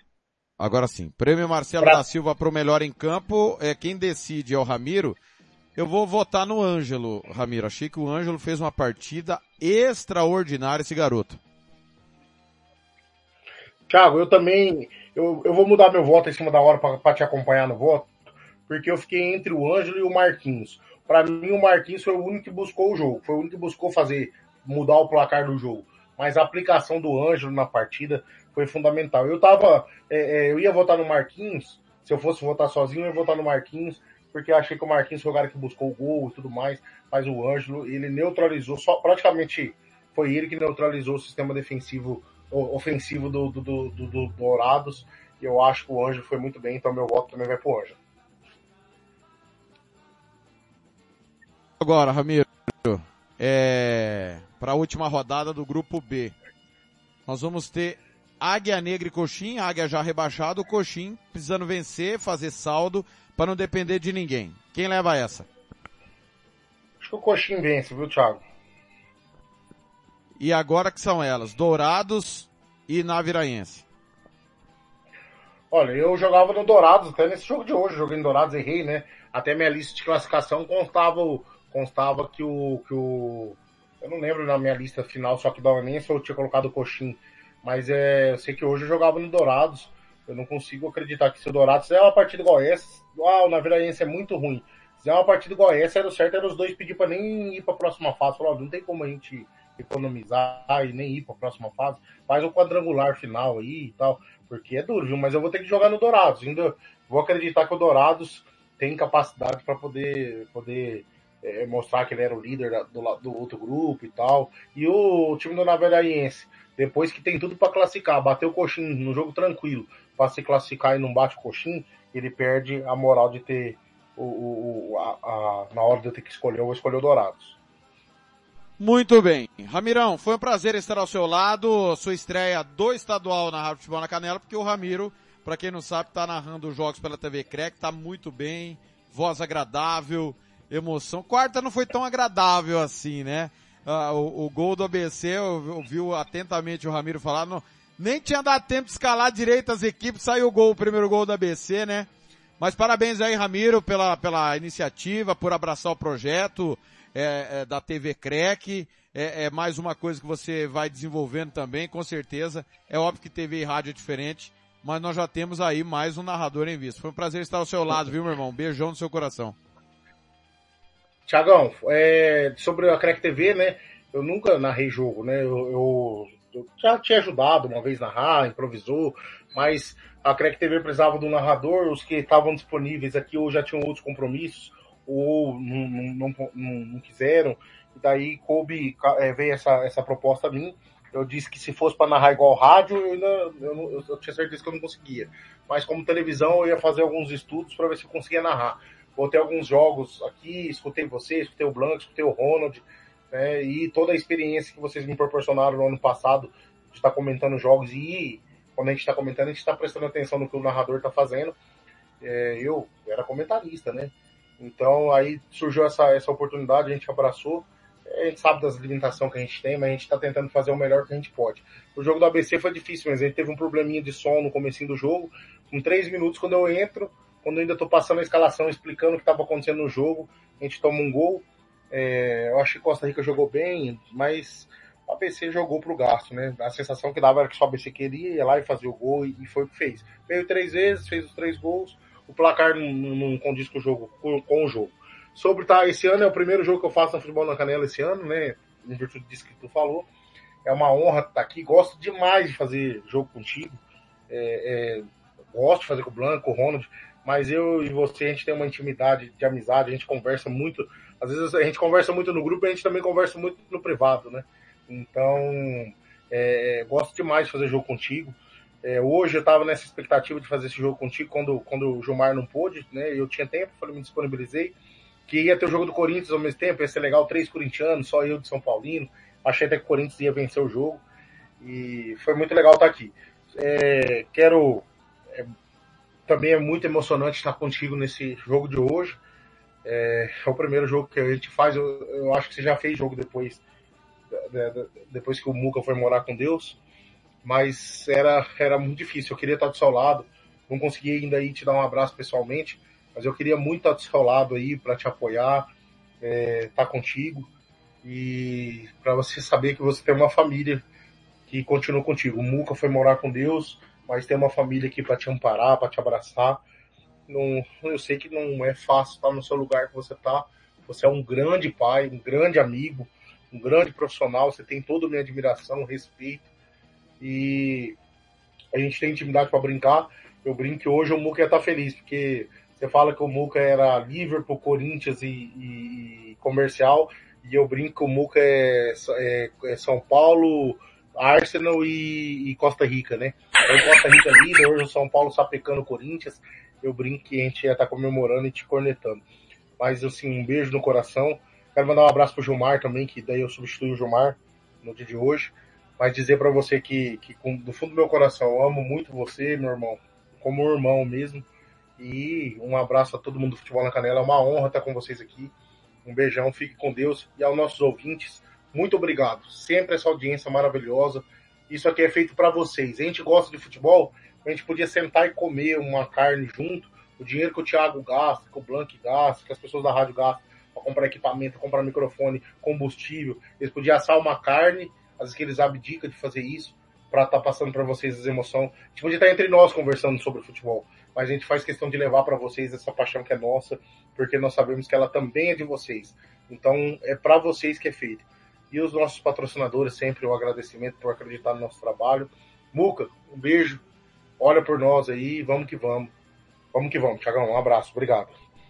Agora sim, prêmio Marcelo pra... da Silva para o melhor em campo, é quem decide é o Ramiro. Eu vou votar no Ângelo, Ramiro. Achei que o Ângelo fez uma partida extraordinária esse garoto. Thiago, eu também, eu, eu vou mudar meu voto em cima da hora para te acompanhar no voto, porque eu fiquei entre o Ângelo e o Marquinhos. Para mim, o Marquinhos foi o único que buscou o jogo, foi o único que buscou fazer, mudar o placar do jogo. Mas a aplicação do Ângelo na partida foi fundamental. Eu tava, é, é, eu ia votar no Marquinhos, se eu fosse votar sozinho, eu ia votar no Marquinhos, porque eu achei que o Marquinhos foi o cara que buscou o gol e tudo mais, mas o Ângelo, ele neutralizou, só praticamente foi ele que neutralizou o sistema defensivo, ofensivo do, do, do, do, do Dourados, e eu acho que o Ângelo foi muito bem, então meu voto também vai pro Ângelo. Agora, Ramiro, é, para a última rodada do grupo B. Nós vamos ter Águia Negra e Coxim, Águia já rebaixado, Coxim precisando vencer, fazer saldo, para não depender de ninguém. Quem leva essa? Acho que o Coxim vence, viu, Thiago? E agora que são elas? Dourados e Naviraense. Olha, eu jogava no Dourados, até nesse jogo de hoje, joguei em Dourados, errei, né? Até minha lista de classificação constava, constava que o, que o. Eu não lembro na minha lista final, só que o Douradense eu tinha colocado o Coxim mas é, eu sei que hoje eu jogava no Dourados. Eu não consigo acreditar que se o Dourados é uma partida igual essa, ah, o Naviraense é muito ruim. Se é uma partida igual essa, era o certo, era os dois pedir para nem ir para a próxima fase. Falar, não tem como a gente economizar e nem ir para a próxima fase. Faz o quadrangular final aí e tal, porque é duro, viu? Mas eu vou ter que jogar no Dourados. Ainda vou acreditar que o Dourados tem capacidade para poder, poder é, mostrar que ele era o líder do, do outro grupo e tal. E o, time do Naviraense depois que tem tudo para classificar, bater o coxinho no jogo tranquilo, para se classificar e não bate o coxinho, ele perde a moral de ter o, o a, a, na hora de eu ter que escolher, eu vou escolher o Dourados. Muito bem. Ramirão, foi um prazer estar ao seu lado. Sua estreia do estadual na Rádio Futebol na Canela, porque o Ramiro, para quem não sabe, está narrando os jogos pela TV CREC, tá muito bem, voz agradável, emoção. Quarta não foi tão agradável assim, né? Ah, o, o, gol do ABC, ouviu atentamente o Ramiro falar, não, nem tinha dado tempo de escalar direito as equipes, saiu o gol, o primeiro gol do ABC, né? Mas parabéns aí, Ramiro, pela, pela iniciativa, por abraçar o projeto é, é, da TV CREC. É, é, mais uma coisa que você vai desenvolvendo também, com certeza. É óbvio que TV e rádio é diferente, mas nós já temos aí mais um narrador em vista. Foi um prazer estar ao seu lado, viu, meu irmão? beijão no seu coração. Tiagão, é, sobre a Crack TV, né? Eu nunca narrei jogo, né? Eu, eu, eu, já tinha ajudado uma vez a narrar, improvisou, mas a Crack TV precisava de um narrador, os que estavam disponíveis aqui ou já tinham outros compromissos, ou não, não, não, não quiseram. E daí coube, é, veio essa, essa proposta a mim. Eu disse que se fosse para narrar igual rádio, eu, ainda, eu, eu, tinha certeza que eu não conseguia. Mas como televisão, eu ia fazer alguns estudos para ver se eu conseguia narrar botei alguns jogos aqui, escutei vocês, escutei o Blanco, escutei o Ronald, né, e toda a experiência que vocês me proporcionaram no ano passado de estar comentando jogos e quando a gente está comentando, a gente está prestando atenção no que o narrador está fazendo. É, eu era comentarista, né? Então aí surgiu essa, essa oportunidade, a gente abraçou. A gente sabe das limitações que a gente tem, mas a gente está tentando fazer o melhor que a gente pode. O jogo do ABC foi difícil, mas a gente teve um probleminha de som no começo do jogo. Com três minutos, quando eu entro, quando ainda estou passando a escalação, explicando o que estava acontecendo no jogo, a gente toma um gol. É, eu acho que Costa Rica jogou bem, mas o ABC jogou pro gasto, né? A sensação que dava era que só o ABC queria ir lá e fazer o gol, e foi o que fez. Veio três vezes, fez os três gols, o placar não, condiz com o jogo, com, o jogo. Sobre tá, esse ano é o primeiro jogo que eu faço no futebol na canela esse ano, né? Em virtude disso que tu falou. É uma honra estar aqui. Gosto demais de fazer jogo contigo. É, é, gosto de fazer com o Blanco, com o Ronald, mas eu e você, a gente tem uma intimidade de amizade, a gente conversa muito. Às vezes a gente conversa muito no grupo e a gente também conversa muito no privado, né? Então, é, gosto demais de fazer jogo contigo. É, hoje eu estava nessa expectativa de fazer esse jogo contigo quando, quando o Gilmar não pôde, né? Eu tinha tempo, falei, me disponibilizei. Que ia ter o jogo do Corinthians ao mesmo tempo, ia ser legal, três corintianos, só eu de São Paulino. Achei até que o Corinthians ia vencer o jogo. E foi muito legal estar aqui. É, quero. Também é muito emocionante estar contigo nesse jogo de hoje. É, é, o primeiro jogo que a gente faz. Eu, eu acho que você já fez jogo depois, depois que o Muca foi morar com Deus mas era, era muito difícil. Eu queria estar do seu lado, não consegui ainda ir te dar um abraço pessoalmente, mas eu queria muito estar do seu lado aí para te apoiar, é, estar contigo e para você saber que você tem uma família que continua contigo. O Muca foi morar com Deus, mas tem uma família aqui para te amparar, para te abraçar. Não, eu sei que não é fácil estar no seu lugar que você está. Você é um grande pai, um grande amigo, um grande profissional. Você tem toda a minha admiração, respeito e a gente tem intimidade para brincar. Eu brinco que hoje o Muca ia estar tá feliz, porque você fala que o Muca era Liverpool, Corinthians e, e, e comercial, e eu brinco que o Muca é, é, é São Paulo, Arsenal e, e, Costa Rica, né? Então Costa Rica é líder, hoje o São Paulo sapecando o Corinthians, eu brinco que a gente ia estar tá comemorando e te cornetando. Mas assim, um beijo no coração. Quero mandar um abraço pro Gilmar também, que daí eu substituí o Gilmar no dia de hoje mas dizer para você que, que do fundo do meu coração eu amo muito você, meu irmão, como irmão mesmo. E um abraço a todo mundo do Futebol na Canela. É uma honra estar com vocês aqui. Um beijão, fique com Deus. E aos nossos ouvintes, muito obrigado. Sempre essa audiência maravilhosa. Isso aqui é feito para vocês. A gente gosta de futebol, a gente podia sentar e comer uma carne junto. O dinheiro que o Thiago gasta, que o Blank gasta, que as pessoas da rádio gastam para comprar equipamento, comprar microfone, combustível. Eles podiam assar uma carne às vezes que eles abdicam de fazer isso para estar tá passando para vocês as emoções. A gente podia estar entre nós conversando sobre futebol, mas a gente faz questão de levar para vocês essa paixão que é nossa, porque nós sabemos que ela também é de vocês. Então é para vocês que é feito. E os nossos patrocinadores, sempre o um agradecimento por acreditar no nosso trabalho. Muca, um beijo. Olha por nós aí, vamos que vamos. Vamos que vamos, Tiagão. Um abraço, obrigado.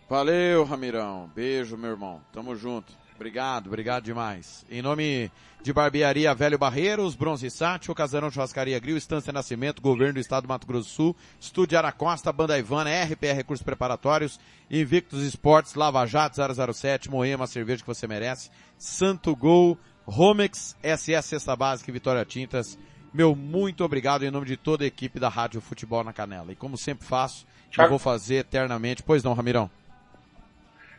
Valeu, Ramirão. Beijo, meu irmão. Tamo junto. Obrigado, obrigado demais. Em nome de Barbearia Velho Barreiros, Bronze Sátio, Casarão Churrascaria Grill, Estância Nascimento, Governo do Estado do Mato Grosso do Sul, Estúdio Aracosta, Banda Ivana, RPR Recursos Preparatórios, Invictus Esportes, Lava Jato 007, Moema, cerveja que você merece, Santo Gol, Romex, SS Cesta Básica e Vitória Tintas. Meu muito obrigado em nome de toda a equipe da Rádio Futebol na Canela. E como sempre faço, eu vou fazer eternamente. Pois não, Ramirão?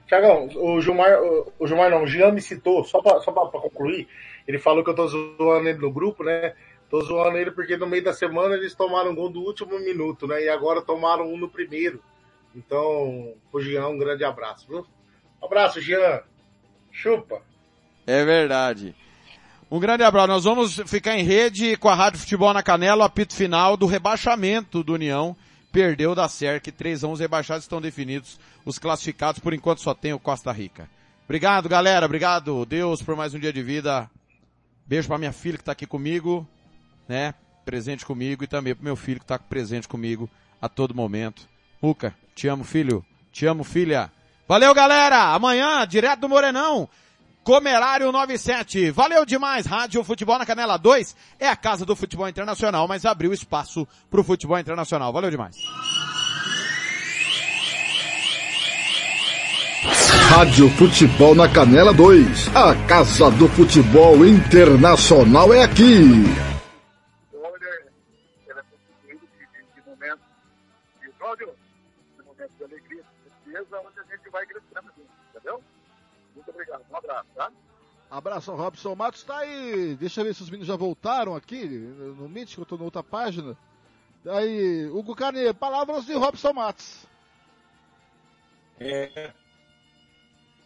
Tiagão, o Gilmar, o Gilmar não, o Jean me citou, só pra, só pra, pra, concluir, ele falou que eu tô zoando ele no grupo, né? Tô zoando ele porque no meio da semana eles tomaram um gol do último minuto, né? E agora tomaram um no primeiro. Então, o Jean, um grande abraço, viu? Um abraço, Jean. Chupa. É verdade. Um grande abraço. Nós vamos ficar em rede com a Rádio Futebol na Canela, o apito final do rebaixamento do União perdeu da SERC 3 a 1 os rebaixados estão definidos, os classificados por enquanto só tem o Costa Rica. Obrigado galera, obrigado Deus por mais um dia de vida. Beijo para minha filha que está aqui comigo, né, presente comigo e também pro meu filho que está presente comigo a todo momento. Luca, te amo filho, te amo filha. Valeu galera, amanhã direto do Morenão, Comerário 97. Valeu demais. Rádio Futebol na Canela 2 é a casa do futebol internacional, mas abriu espaço para o futebol internacional. Valeu demais. Rádio Futebol na Canela 2. A casa do futebol internacional é aqui. Abraço, tá? Abraço, Robson Matos tá aí. Deixa eu ver se os meninos já voltaram aqui no que eu tô na outra página. Aí, Hugo Carneiro, palavras de Robson Matos. É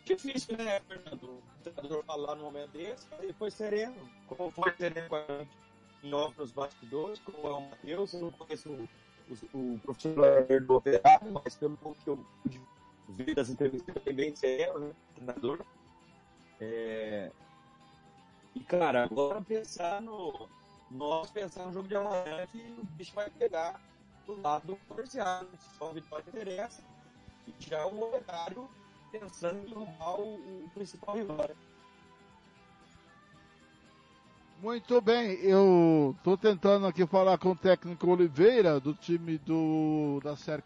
difícil, né, Fernando? O treinador falar no momento desse, ele foi sereno. Como foi sereno com a gente em off nos bastidores, como é o Matheus, eu não conheço o, o, o profissional do operário, mas pelo que eu ver das entrevistas, ele é bem sereno, né, treinador. É... E, cara, agora pensar no. Nós pensar no jogo de amanhã que o bicho vai pegar do lado do comercial. Né? Só a vitória interessa. E tirar o operário pensando em derrubar o, o principal rival. Muito bem, eu tô tentando aqui falar com o técnico Oliveira do time do da série